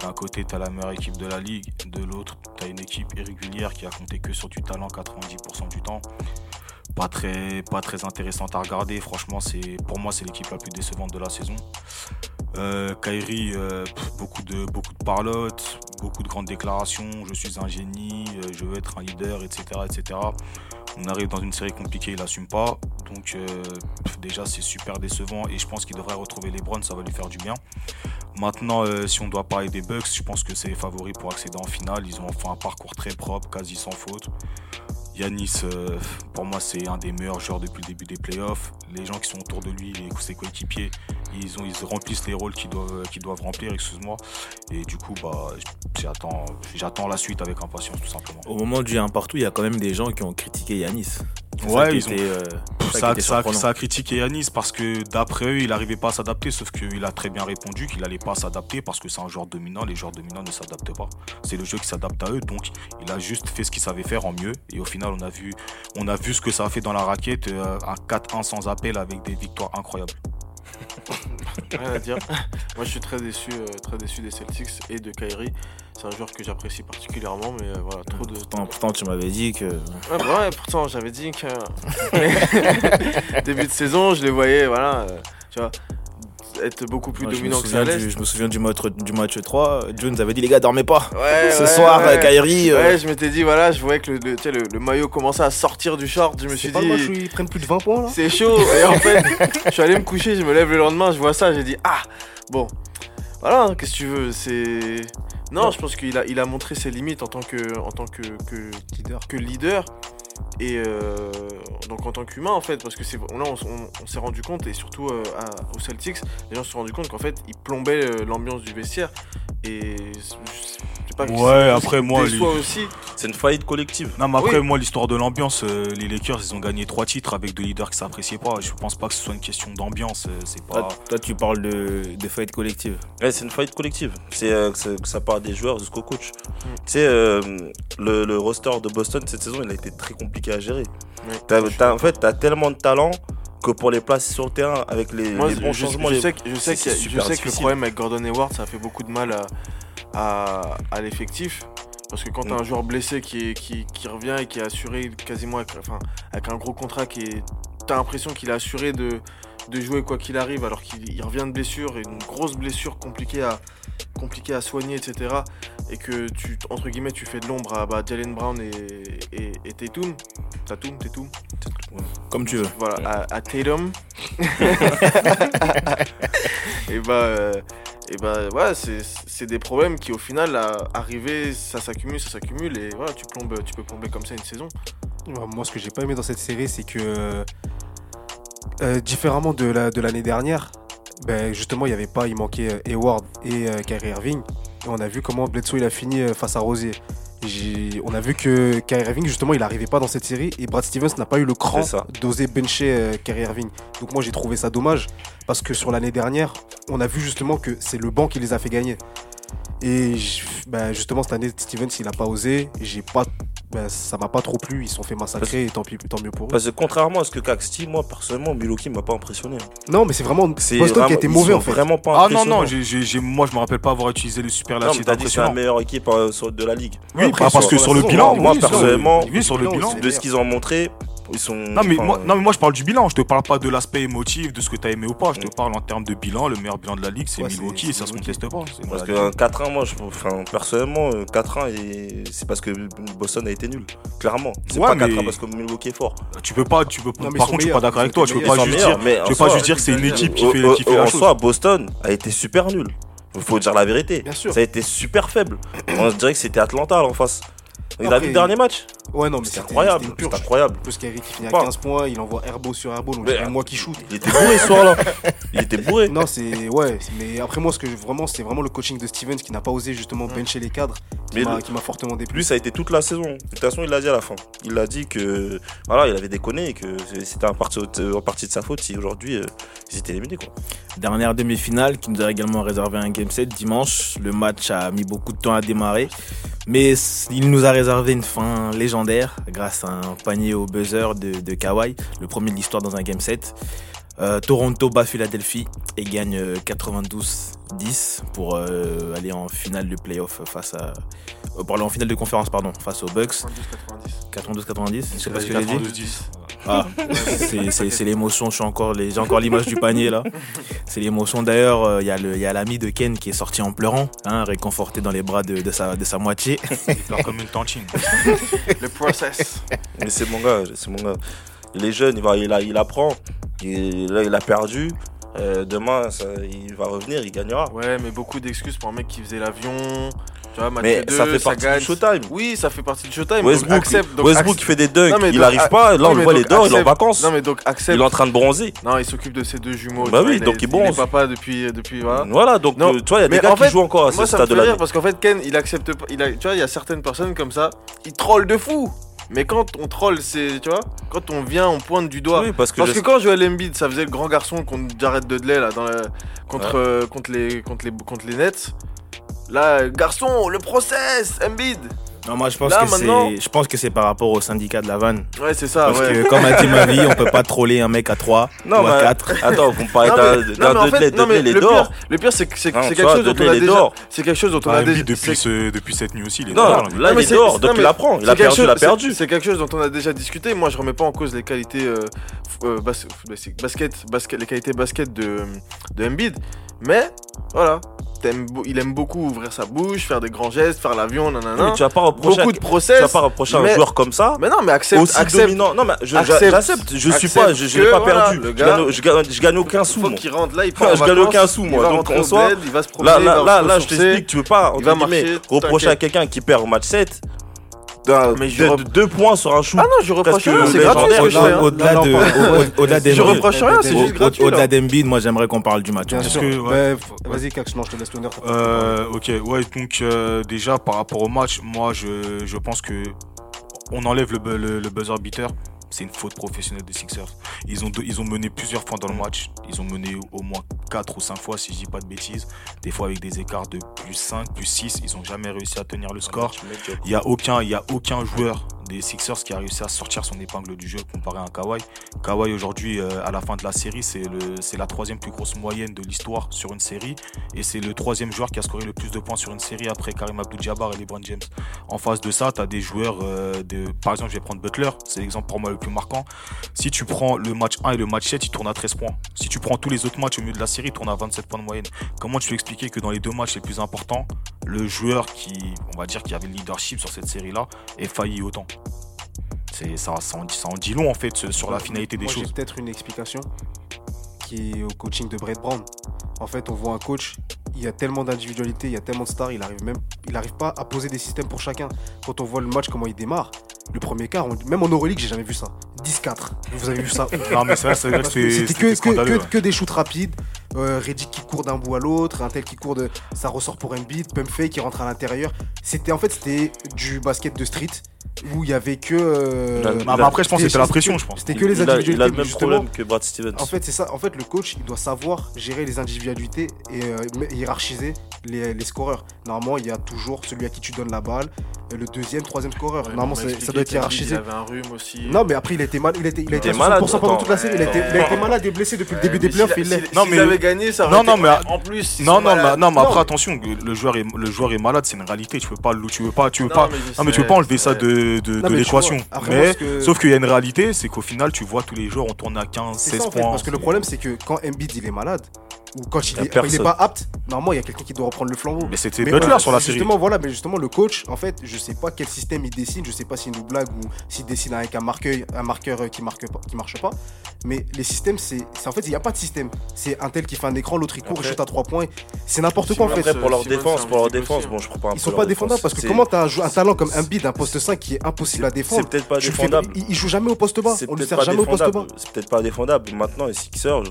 D'un côté, tu as la meilleure équipe de la ligue, de l'autre, tu une équipe irrégulière qui a compté que sur du talent 90% du temps. Pas très, intéressante à regarder. Franchement, c'est pour moi, c'est l'équipe la plus décevante de la saison. Euh, Kyrie, euh, beaucoup de beaucoup de beaucoup de grandes déclarations. Je suis un génie, euh, je veux être un leader, etc., etc. On arrive dans une série compliquée, il assume pas. Donc déjà c'est super décevant et je pense qu'il devrait retrouver les Browns, ça va lui faire du bien. Maintenant, si on doit parler des Bucks, je pense que c'est les favoris pour accéder en finale. Ils ont fait un parcours très propre, quasi sans faute. Yanis, euh, pour moi, c'est un des meilleurs joueurs depuis le début des playoffs. Les gens qui sont autour de lui, ses coéquipiers, ils, remplissent les rôles qu'ils doivent, remplir, excuse-moi. Et du coup, bah, j'attends la suite avec impatience, tout simplement.
Au moment du 1 partout, il y a quand même des gens qui ont critiqué Yanis.
Ouais, ils ont-
euh, ça
a critiqué Yanis parce que d'après eux, il n'arrivait pas à s'adapter, sauf qu'il a très bien répondu qu'il n'allait pas s'adapter parce que c'est un joueur dominant. Les joueurs dominants ne s'adaptent pas. C'est le jeu qui s'adapte à eux, donc il a juste fait ce qu'il savait faire en mieux. Et au final, on a vu, on a vu ce que ça a fait dans la raquette, euh, un 4-1 sans appel avec des victoires incroyables.
Rien à dire. Moi, je suis très déçu, euh, très déçu des Celtics et de Kyrie. C'est un joueur que j'apprécie particulièrement, mais euh, voilà, trop de.
Pourtant, pourtant, tu m'avais dit que.
Ouais, bah ouais, pourtant, j'avais dit que. Début de saison, je les voyais, voilà, euh, tu vois, être beaucoup plus
Moi, je, me
dominant que ça l'Est.
du, je me souviens du match, du match 3. Jones avait dit les gars, dormez pas.
Ouais,
Ce
ouais,
soir,
ouais.
Kyrie. euh,
Ouais, je m'étais dit, voilà, je voyais que le, le, tu sais, le- le maillot commençait à sortir du short. Je me suis
pas le match où
dit,
ils prennent plus de 20 points là
c'est chaud. Et en fait, je suis allé me coucher, je me lève le lendemain, je vois ça, j'ai dit, ah, bon, voilà, qu'est-ce que tu veux, c'est. Non, je pense qu'il a, il a montré ses limites en tant que, en tant que, que
Leader.
que leader et euh, donc en tant qu'humain en fait parce que c'est là on, on- on s'est rendu compte et surtout euh, à- aux Celtics les gens se sont rendu compte qu'en fait ils plombaient euh, l'ambiance du vestiaire et je sais pas
Ouais, après, moi, les-
aussi
C'est une faillite collective.
Non, mais après,
Oui.
moi, l'histoire de l'ambiance, euh, les Lakers, ils ont gagné trois titres avec deux leaders qui s'appréciaient pas. Je pense pas que ce soit une question d'ambiance. C'est
Toi,
pas.
toi, tu parles de, de faillite collective.
Ouais, c'est une faillite collective. C'est euh, que ça part des joueurs jusqu'au coach.
Mm.
Tu sais, euh, le, le roster de Boston cette saison, il a été très compliqué à gérer.
Ouais.
T'as- en fait, t'as tellement de talent que pour les placer sur le terrain avec les,
Moi,
les bons
je,
changements,
je sais, que, je sais, je que le problème avec Gordon Hayward ça a fait beaucoup de mal à, à, à l'effectif parce que quand t'as
Mm.
un joueur blessé qui, est, qui, qui revient et qui est assuré quasiment avec, enfin, avec un gros contrat qui est t'as l'impression qu'il est assuré de de jouer quoi qu'il arrive alors qu'il il revient de blessure, et une grosse blessure compliquée à, compliquée à soigner, etc. Et que tu, entre guillemets, tu fais de l'ombre à bah, Jalen Brown et, et, et Tatum. Tatum, Tatum.
Comme tu veux.
Voilà, à, à Tatum. et bah, euh, et bah, ouais, c'est c'est des problèmes qui, au final, à arriver, ça s'accumule, ça s'accumule, et voilà, tu, plombes, tu peux plomber comme ça une saison.
Ouais, Moi, ce que j'ai pas aimé dans cette série, c'est que euh, différemment de la de l'année dernière, ben, justement, il y avait pas, il manquait euh, Hayward et euh, Kyrie Irving. Et on a vu comment Bledsoe il a fini face à Rosier. On a vu que Kyrie Irving, justement, il n'arrivait pas dans cette série et Brad Stevens n'a pas eu le cran d'oser bencher euh, Kyrie Irving. Donc moi, j'ai trouvé ça dommage parce que sur l'année dernière, on a vu justement que c'est le banc qui les a fait gagner. Et bah, justement, cette année, Stevens, il a pas osé. J'ai pas, bah, ça m'a pas trop plu. Ils se sont fait massacrer et tant, pis, tant mieux pour eux.
Parce que contrairement à ce que Cax dit, moi personnellement, Milwaukee m'a pas impressionné.
Non, mais c'est vraiment
C'est
Boston
vraiment-
qui était
ils
mauvais en fait.
Vraiment pas
Ah non, non, moi je me rappelle pas avoir utilisé le
Non,
superlatif
t'as dit que c'est la meilleure équipe euh, sur- de la ligue.
Oui,
après,
parce
sur
que sur le bilan,
moi,
sur le-
personnellement,
oui, sur le
bilan,
De ce qu'ils ont montré, ils sont.
Non mais,
enfin,
moi, non mais moi je parle du bilan, je te parle pas de l'aspect émotif, de ce que t'as aimé ou pas, je te parle en termes de bilan, le meilleur bilan de la ligue c'est
Ouais,
Milwaukee et
c'est
ça se conteste pas. c'est
Parce que 4-1, moi, je, enfin, personnellement, euh, 4-1, et c'est parce que Boston a été nul. Clairement. C'est
Ouais,
pas
mais-
4-1 parce que Milwaukee est fort.
Tu peux pas, tu peux
Non,
par contre je suis pas d'accord avec toi, tu peux pas juste dire, tu peux pas juste dire que c'est une équipe qui fait,
au-
qui fait
en
la chose.
soi, Boston a été super nul. Il faut dire la vérité.
Bien sûr.
Ça a été super faible. On dirait que c'était Atlanta là, en face. Il a vu le dernier match
Ouais, non, mais
C'est incroyable. C'est incroyable.
Plus Kyrie qui finit à
Pas.
15 points, il envoie airbo sur airbo, donc c'est moi qui shoot.
Il était bourré ce soir-là. Il était bourré.
Non, c'est ouais, mais après moi ce que je- vraiment c'est vraiment le coaching de Stevens qui n'a pas osé justement bencher les cadres qui
Mais
m'a
le-
qui m'a fortement déplu.
Lui, ça a été toute la saison. De toute façon, il l'a dit à la fin. Il a dit que voilà, il avait déconné et que c'était en partie, en partie de sa faute si aujourd'hui euh, ils étaient éliminés. Quoi.
Dernière demi-finale qui nous a également réservé un game set dimanche. Le match a mis beaucoup de temps à démarrer, mais il nous a réservé une fin légendaire grâce à un panier au buzzer de, de Kawhi, le premier de l'histoire dans un game set. Euh, Toronto bat Philadelphie et gagne euh, 92-10 pour euh, aller en finale de playoff face à euh, pour aller en finale de conférence pardon face aux Bucks 92-90 je sais pas ce que j'ai dit
92-10.
ah, c'est- l'émotion, je suis encore les- j'ai encore l'image du panier là. C'est l'émotion d'ailleurs, euh, il y a le- il y a l'ami de Ken qui est sorti en pleurant, hein, réconforté dans les bras de, de sa, de sa moitié.
Il pleure comme une tantine.
Le process.
Mais c'est mon gars, c'est mon gars. Il est jeune, il, va, il, a, il apprend. Et là, il a perdu. Euh, demain, ça- il va revenir, il gagnera.
Ouais, mais beaucoup d'excuses pour un mec qui faisait l'avion. Tu vois,
Mais
deux,
ça fait partie
gagne.
du showtime.
Oui, ça fait partie du showtime. donc
Westbrook,
donc
Westbrook il fait des dunks,
Non,
il arrive pas. Là, on le voit, les dehors, il est en vacances.
Non, mais donc accepte.
Il est en train de bronzer.
Non, il s'occupe de ses deux jumeaux.
Bah
vois,
oui,
il
donc il bronze.
est papa depuis, depuis voilà.
Voilà, donc
Non,
euh, tu vois, il y a des
mais
gars qui
fait,
jouent encore à ce
Moi,
stade de l'année.
parce qu'en fait, Ken, il accepte pas. Il a, tu vois, il y a certaines personnes comme ça, ils trollent de fou. Mais quand on troll, c'est, tu vois, quand on vient, on pointe du doigt.
Oui, parce que,
Parce
je-
que quand Joel Embiid, ça faisait le grand garçon contre Jared Dudley là, dans la- contre, euh, contre, les, contre, les, contre les Nets. Là, garçon, le process, Embiid.
Non, moi je pense
Là,
que
maintenant-
c'est je pense que c'est par rapport au syndicat de la vanne.
Ouais, c'est ça,
Parce
ouais.
que comme a dit ma vie, on peut pas troller un mec à 3
Non,
ou à
mais-
4.
Attends, parlez
Non,
d'un Dudley, les
pire, le pire, c'est que c'est quelque chose dont on a
il est
déjà.
dehors.
C'est quelque chose dont on
Ah,
a déjà.
depuis,
c'est-
ce- depuis cette nuit aussi, il est
Non,
dehors, là.
il est
non,
donc il apprend. Il
c'est
a perdu, il a perdu.
C'est quelque chose dont on a déjà discuté. Moi, je remets pas en cause les qualités euh, euh, basket, basket, les qualités basket de, de Embiid. Mais voilà, il aime beaucoup ouvrir sa bouche, faire des grands gestes, faire l'avion, nanana.
Mais tu vas pas reprocher,
Beaucoup de
tu
process.
vas pas reprocher un joueur comme ça.
Mais non, mais accepte,
aussi
accepte.
dominant. Non, mais je-
accepte-
j'accepte. Je suis pas, je, je n'ai
que,
pas
voilà,
perdu. Je
gars-
gagne, je gagne, je gagne aucun sou.
Faut qu'il rentre là, il part
Je gagne aucun sou, moi. Donc en soi,
il va se promener,
Là, là, là, je t'explique, tu veux pas entre
marcher,
reprocher à quelqu'un qui perd au match 7 deux points sur un shoot.
Ah non, je reproche rien, c'est gratuit ce que je fais.
Au-delà
Non,
de au-delà
Je
d'Embiid,
reproche rien, c'est
Au-
juste
au-
gratuit. là.
au-delà d'Embiid, moi j'aimerais qu'on parle du match.
Vas-y, Cax, non, je te laisse l'honneur.
Euh, ok, ouais, donc euh, déjà par rapport au match, moi je, je pense que on enlève le, bu- le, le buzzer beater. C'est une faute professionnelle des Sixers. Ils ont, deux- ils ont mené plusieurs fois dans le match. Ils ont mené au moins 4 ou 5 fois, si je dis pas de bêtises. Des fois avec des écarts de plus 5, plus 6. Ils ont jamais réussi à tenir le score. Il n'y a, aucun- il y a aucun joueur des Sixers qui a réussi à sortir son épingle du jeu comparé à Kawhi. Kawhi aujourd'hui, euh, à la fin de la série, c'est la troisième plus grosse moyenne de l'histoire sur une série et c'est le troisième joueur qui a scoré le plus de points sur une série après Karim Abdul-Jabbar et LeBron James. En face de ça, tu des joueurs euh, de, par exemple, je vais prendre Butler, c'est l'exemple pour moi le plus marquant. Si tu prends le match 1 et le match 7, il tourne à 13 points. Si tu prends tous les autres matchs au milieu de la série, il tourne à 27 points de moyenne. Comment tu peux expliquer que dans les deux matchs les plus importants, le joueur qui, on va dire, qui avait le leadership sur cette série-là, ait failli autant? C'est ça, ça, en, dit- ça en dit long en fait sur la finalité des
Moi,
choses.
J'ai peut-être une explication qui est au coaching de Brett Brown. En fait, on voit un coach, il y a tellement d'individualité, il y a tellement de stars, il arrive même, il arrive pas à poser des systèmes pour chacun. Quand on voit le match comment il démarre, le premier quart, on- même en Euroleague, j'ai jamais vu ça. 10-4. Vous avez vu ça
Non mais c'est vrai, c'est vrai que c'était
que, des shoots rapides. Euh, Reddick qui court d'un bout à l'autre, un tel qui court de. Ça ressort pour Embiid, pump fake qui rentre à l'intérieur. C'était en fait c'était du basket de street où il y avait que. euh,
Là,
ouais. Ah, mais après je pense que c'était la pression, je pense.
C'était que les
il, a,
individualités.
il a le même
justement,
problème que Brad Stevens.
En fait, c'est ça. En fait, le coach, il doit savoir gérer les individualités et euh, hiérarchiser les, les scoreurs. Normalement, il y a toujours celui à qui tu donnes la balle, euh, le deuxième, troisième scoreur.
Ouais,
Normalement, ça, doit être hiérarchisé.
Il avait un rhume aussi.
Non, mais après, il été, mal, il a été, il
était malade,
60% pendant toute la série. Il a été, il malade et blessé depuis le début des playoffs. Il l'est.
Non, mais-
mais avait gagné, ça aurait
Non,
été-
non, mais-
en plus.
Non non non mais après attention le joueur est le joueur est malade c'est une réalité tu peux pas le- tu veux pas tu veux
Non,
pas
mais je
non mais tu peux pas enlever ça
ouais.
De, l'équation. mais
que-
sauf qu'il y a une réalité c'est qu'au final tu vois tous les joueurs on tourne à 15
C'est
16
ça en fait,
points
parce que le problème c'est que quand Embiid il est malade ou quand il, est, quand il est pas apte, normalement il y a quelqu'un qui doit reprendre le flambeau.
mais c'était Butler
voilà,
sur la série
Justement, voilà, mais justement, le coach, en fait, je sais pas quel système il dessine, je sais pas s'il nous blague ou s'il dessine avec un marqueur, un marqueur euh, qui marque pas, qui marche pas. Mais les systèmes, c'est, c'est- en fait, il n'y a pas de système. C'est un tel qui fait un écran, l'autre il court, il shoot à trois points. C'est n'importe quoi en fait.
Après, pour leur défense,
c'est
pour leur défense, bon, je crois pas un
Ils sont pas défendables parce que
C'est-
comment t'as un, un talent comme Embiid, un poste 5 qui est impossible à
C'est
défendre
peut-être pas défendable.
il, il joue jamais au poste bas,
C'est
on
peut-être
sert jamais au poste bas.
C'est peut-être pas défendable. Maintenant, les Sixers,
est-ce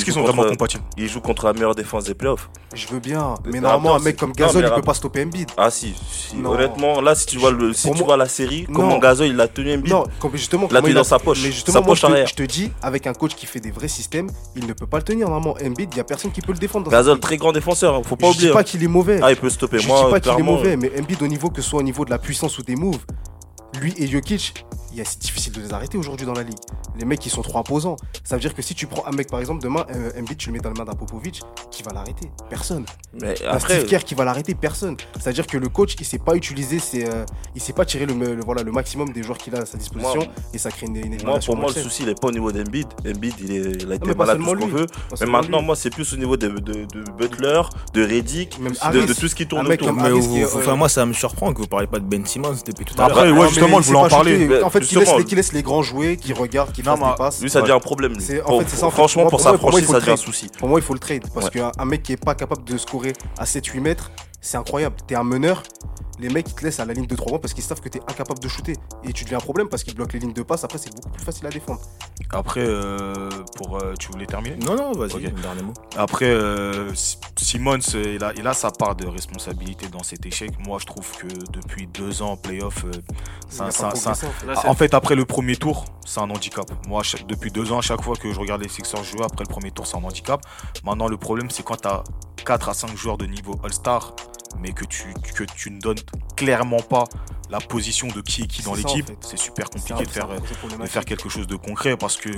ils
qu'ils sont vraiment
contre-
compatibles
ils jouent contre la meilleure défense des playoffs.
Je veux bien, mais
Les
normalement, un mec comme Gasol, il peut pas stopper Embiid.
Ah si, si. Honnêtement, là si tu vois le, si tu vois la série,
Non.
comment Gasol il a tenu Embiid?
Non, comme- justement,
L'a tenu dans sa poche,
Mais
sa
justement, moi, je, te,
arrière.
je te dis, avec un coach qui fait des vrais systèmes, il ne peut pas le tenir. Normalement, Embiid, il y a personne qui peut le défendre.
Gasol très grand défenseur, hein, faut pas
je
oublier.
dis pas
hein.
qu'il est mauvais.
Ah il peut stopper.
je
Moi,
dis pas qu'il est mauvais, mais Embiid, au niveau que ce soit au niveau de la puissance ou des moves, lui et Jokic, il y a- c'est difficile de les arrêter aujourd'hui dans la ligue. Les mecs, ils sont trop imposants. Ça veut dire que si tu prends un mec, par exemple, demain, euh, Embiid, tu le mets dans les mains d'un Popovic, qui va l'arrêter Personne.
Mais
Un
après,
Steve Kerr qui va l'arrêter Personne. C'est-à-dire que le coach, il sait pas utiliser ses, euh, il sait pas tirer le, le- voilà, le maximum des joueurs qu'il a à sa disposition
Moi-
et ça crée une, une
moi pour moi le souci il est pas au niveau d'Embiid. Embiid il, est, il a été
mais pas
malade tout ce
seulement
qu'on veut.
Pas
Mais maintenant
lui.
moi c'est plus au niveau de, de, de Butler, de Reddick,
Même
de, de tout ce qui tourne autour.
comme
Mais
Harris
vous-
qui est,
enfin,
euh,
moi, ça me surprend que vous parlez pas de Ben Simmons depuis tout à
Après,
l'heure.
ouais, justement, je voulais en parler.
En fait, qui laisse, les, qui laisse les grands jouer, qui regarde, qui fasse des passes.
Lui ça devient un problème. lui.
C'est- en
Pour-
fait, c'est ça, en fait,
franchement pour
pour
sa franchise ça
le
devient un
trade.
souci.
Pour moi, il faut le trade. Parce
Ouais.
qu'un un mec qui est pas capable de scorer à 7-8 mètres, c'est incroyable. T'es un meneur. Les mecs, ils te laissent à la ligne de 3 points parce qu'ils savent que t'es incapable de shooter. Et tu deviens un problème parce qu'ils bloquent les lignes de passe. Après, c'est beaucoup plus facile à défendre.
après euh, pour euh, tu voulais terminer?
Non, non, vas-y, dernier mot.
Après, euh, Simmons, euh, il a, il a sa part de responsabilité dans cet échec. Moi, je trouve que depuis deux ans en playoff, euh, ça, ça- ça-
en fait.
Là,
Ah,
c'est-
En fait, après le premier tour, c'est un handicap. Moi, chaque- depuis deux ans, à chaque fois que je regarde les Sixers jouer, après le premier tour, c'est un handicap. Maintenant, le problème, c'est quand tu as 4 à 5 joueurs de niveau All-Star, mais que tu, que tu ne donnes clairement pas la position de qui est qui dans l'équipe,
en fait.
c'est super compliqué de faire, de quelque chose de concret parce que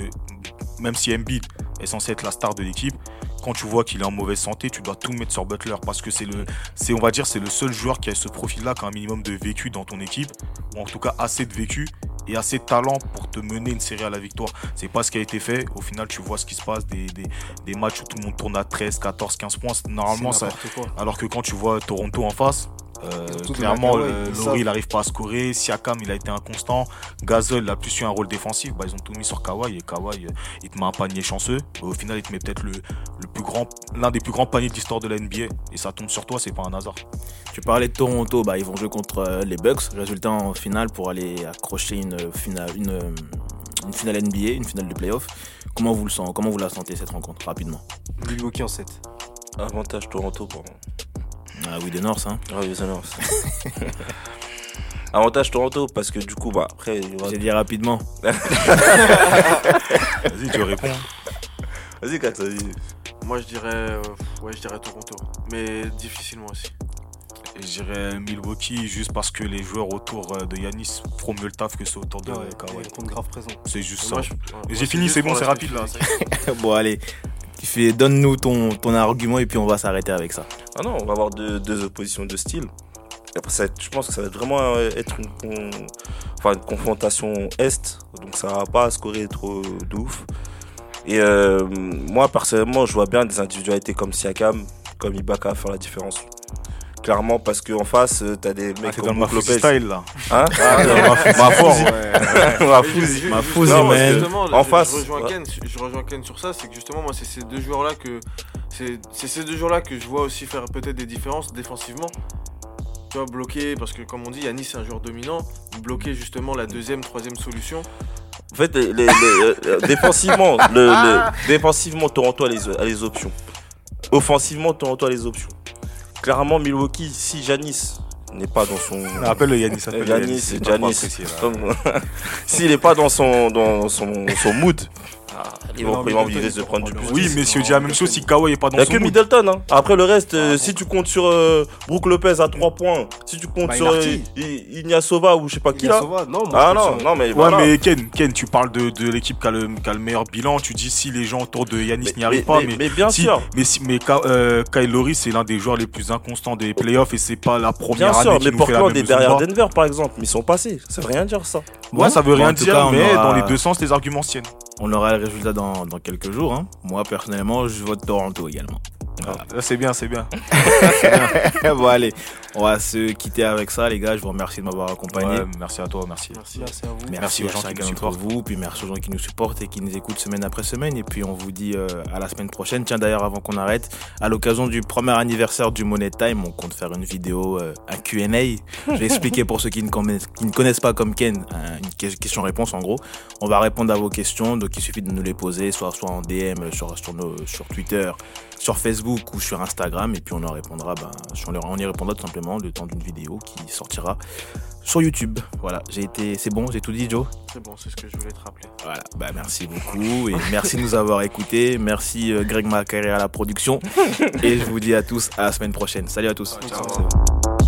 même si Embiid est censé être la star de l'équipe, quand tu vois qu'il est en mauvaise santé, tu dois tout mettre sur Butler parce que c'est le, c'est on va dire c'est le seul joueur qui a ce profil-là, qui a un minimum de vécu dans ton équipe ou en tout cas assez de vécu et assez de talent pour te mener une série à la victoire. C'est pas ce qui a été fait. Au final, tu vois ce qui se passe des, des, des matchs où tout le monde tourne à 13, 14, 15 points. Normalement,
C'est
ça,
quoi.
alors que quand tu vois Toronto en face, euh, clairement, euh,
savent.
il n'arrive pas à scorer. Siakam il a été inconstant. Gasol il a plus eu un rôle défensif. Bah, ils ont tout mis sur Kawhi et Kawhi euh, il te met un panier chanceux. Mais au final il te met peut-être le, le plus grand, l'un des plus grands paniers de l'histoire de la NBA et ça tombe sur toi, c'est pas un hasard.
Tu parlais de Toronto, bah, ils vont jouer contre euh, les Bucks. Résultat en finale pour aller accrocher une finale, une, une finale NBA, une finale de playoff. Comment vous le sentez Comment vous la sentez cette rencontre rapidement?
Milwaukee en 7.
Avantage Toronto pour moi.
Ah oui, de North, hein.
Ah oui, ça non. Avantage Toronto parce que du coup bah après
J'ai dit rapidement.
Vas-y, tu réponds.
Vas-y Cax, vas-y.
Moi, je dirais, euh, ouais, je dirais Toronto. Mais difficilement aussi.
Je dirais Milwaukee juste parce que les joueurs autour euh, de Yanis feront mieux le taf que ceux autour de
Ouais,
Kawhi.
il compte grave présent.
C'est juste ça. J'ai fini, c'est bon, c'est rapide là.
bon, allez. Tu fais, donne-nous ton, ton argument et puis on va s'arrêter avec ça.
Ah non, on va avoir deux, deux oppositions de style. Je pense que ça va vraiment euh, être une, enfin, une confrontation Est, donc ça va pas scorer trop de ouf. Et euh, moi, personnellement, je vois bien des individualités comme Siakam, comme Ibaka faire la différence. Clairement, parce qu'en face, euh, t'as des
Ah,
mecs
dans
comme
Mafouzi
Lopez.
style là.
Hein
Ah, dans
Ma
juste-
fausse
non,
humaine.
justement,
En
je-
face,
Je rejoins,
ouais.
Ken, je rejoins Ken sur ça, c'est que justement, moi, c'est ces deux joueurs-là que. C'est c'est ces deux joueurs-là que je vois aussi faire peut-être des différences défensivement. Tu vois, bloquer, parce que comme on dit, Yanis c'est un joueur dominant. Bloquer justement la deuxième, troisième solution.
En fait, les, les- les- euh, défensivement, le, le- défensivement, Toronto a les, a les options. Offensivement, Toronto a les options. Clairement, Milwaukee, si Janis n'est pas dans son.
Appelle le Yanis. là.
Comme- S'il n'est pas dans son, dans son, son mood, ah, ils vont,
Non,
ils vont
Middleton,
risquer de
il
prendre du plus.
Oui, mais si on dit la même chose, si Kawhi est pas
Il
dans
n'y a
son
que. Middleton. Hein. Après le reste, euh, si tu comptes sur euh, Brook Lopez à 3 points, si tu comptes
Bah,
sur euh, Ignasova ou je sais pas qui
Il
là.
Non, moi,
Ah non, non, mais
Ouais,
voilà.
mais Ken, Ken, tu parles de, de l'équipe qui a, le, qui a le meilleur bilan. Tu dis si les gens autour de Yanis n'y arrivent pas, mais,
mais bien
si-
sûr.
mais, si, mais Ka- euh, Kyle Lowry, c'est l'un des joueurs les plus inconstants des playoffs et c'est pas la première
Bien
année
sûr,
qui
mais Portland est derrière. Denver par exemple, mais ils sont passés. Ça veut rien dire ça.
Ouais, ça veut rien dire, mais dans les deux sens, les arguments tiennent.
On aura le résultat dans, dans quelques jours. hein. Moi, personnellement, je vote Toronto également. Voilà.
Là, c'est bien, c'est bien.
bon, allez, on va se quitter avec ça, les gars. Je vous remercie de m'avoir accompagné.
Ouais, merci à toi, merci.
Merci.
Merci à vous.
Merci,
Merci aux gens qui nous supportent.
vous, puis merci aux gens qui nous supportent et qui nous écoutent semaine après semaine. Et puis on vous dit euh, à la semaine prochaine. Tiens d'ailleurs, avant qu'on arrête, à l'occasion du premier anniversaire du Money Time, on compte faire une vidéo, euh, un Q&A. Je vais expliquer pour ceux qui ne, connaissent, qui ne connaissent pas comme Ken, un- une que- question-réponse en gros. On va répondre à vos questions, donc il suffit de nous les poser, soit, soit en DM, sur, sur, nos, sur Twitter, sur Facebook ou sur Instagram. Et puis on en répondra, ben, on y répondra tout simplement le temps d'une vidéo qui sortira sur YouTube. Voilà, j'ai été, c'est bon, j'ai tout dit, Joe?
C'est bon, c'est ce que je voulais te rappeler.
Voilà, bah merci beaucoup et merci de nous avoir écoutés. Merci euh, Greg Macaré à la production et je vous dis à tous à la semaine prochaine. Salut à tous.
Ciao.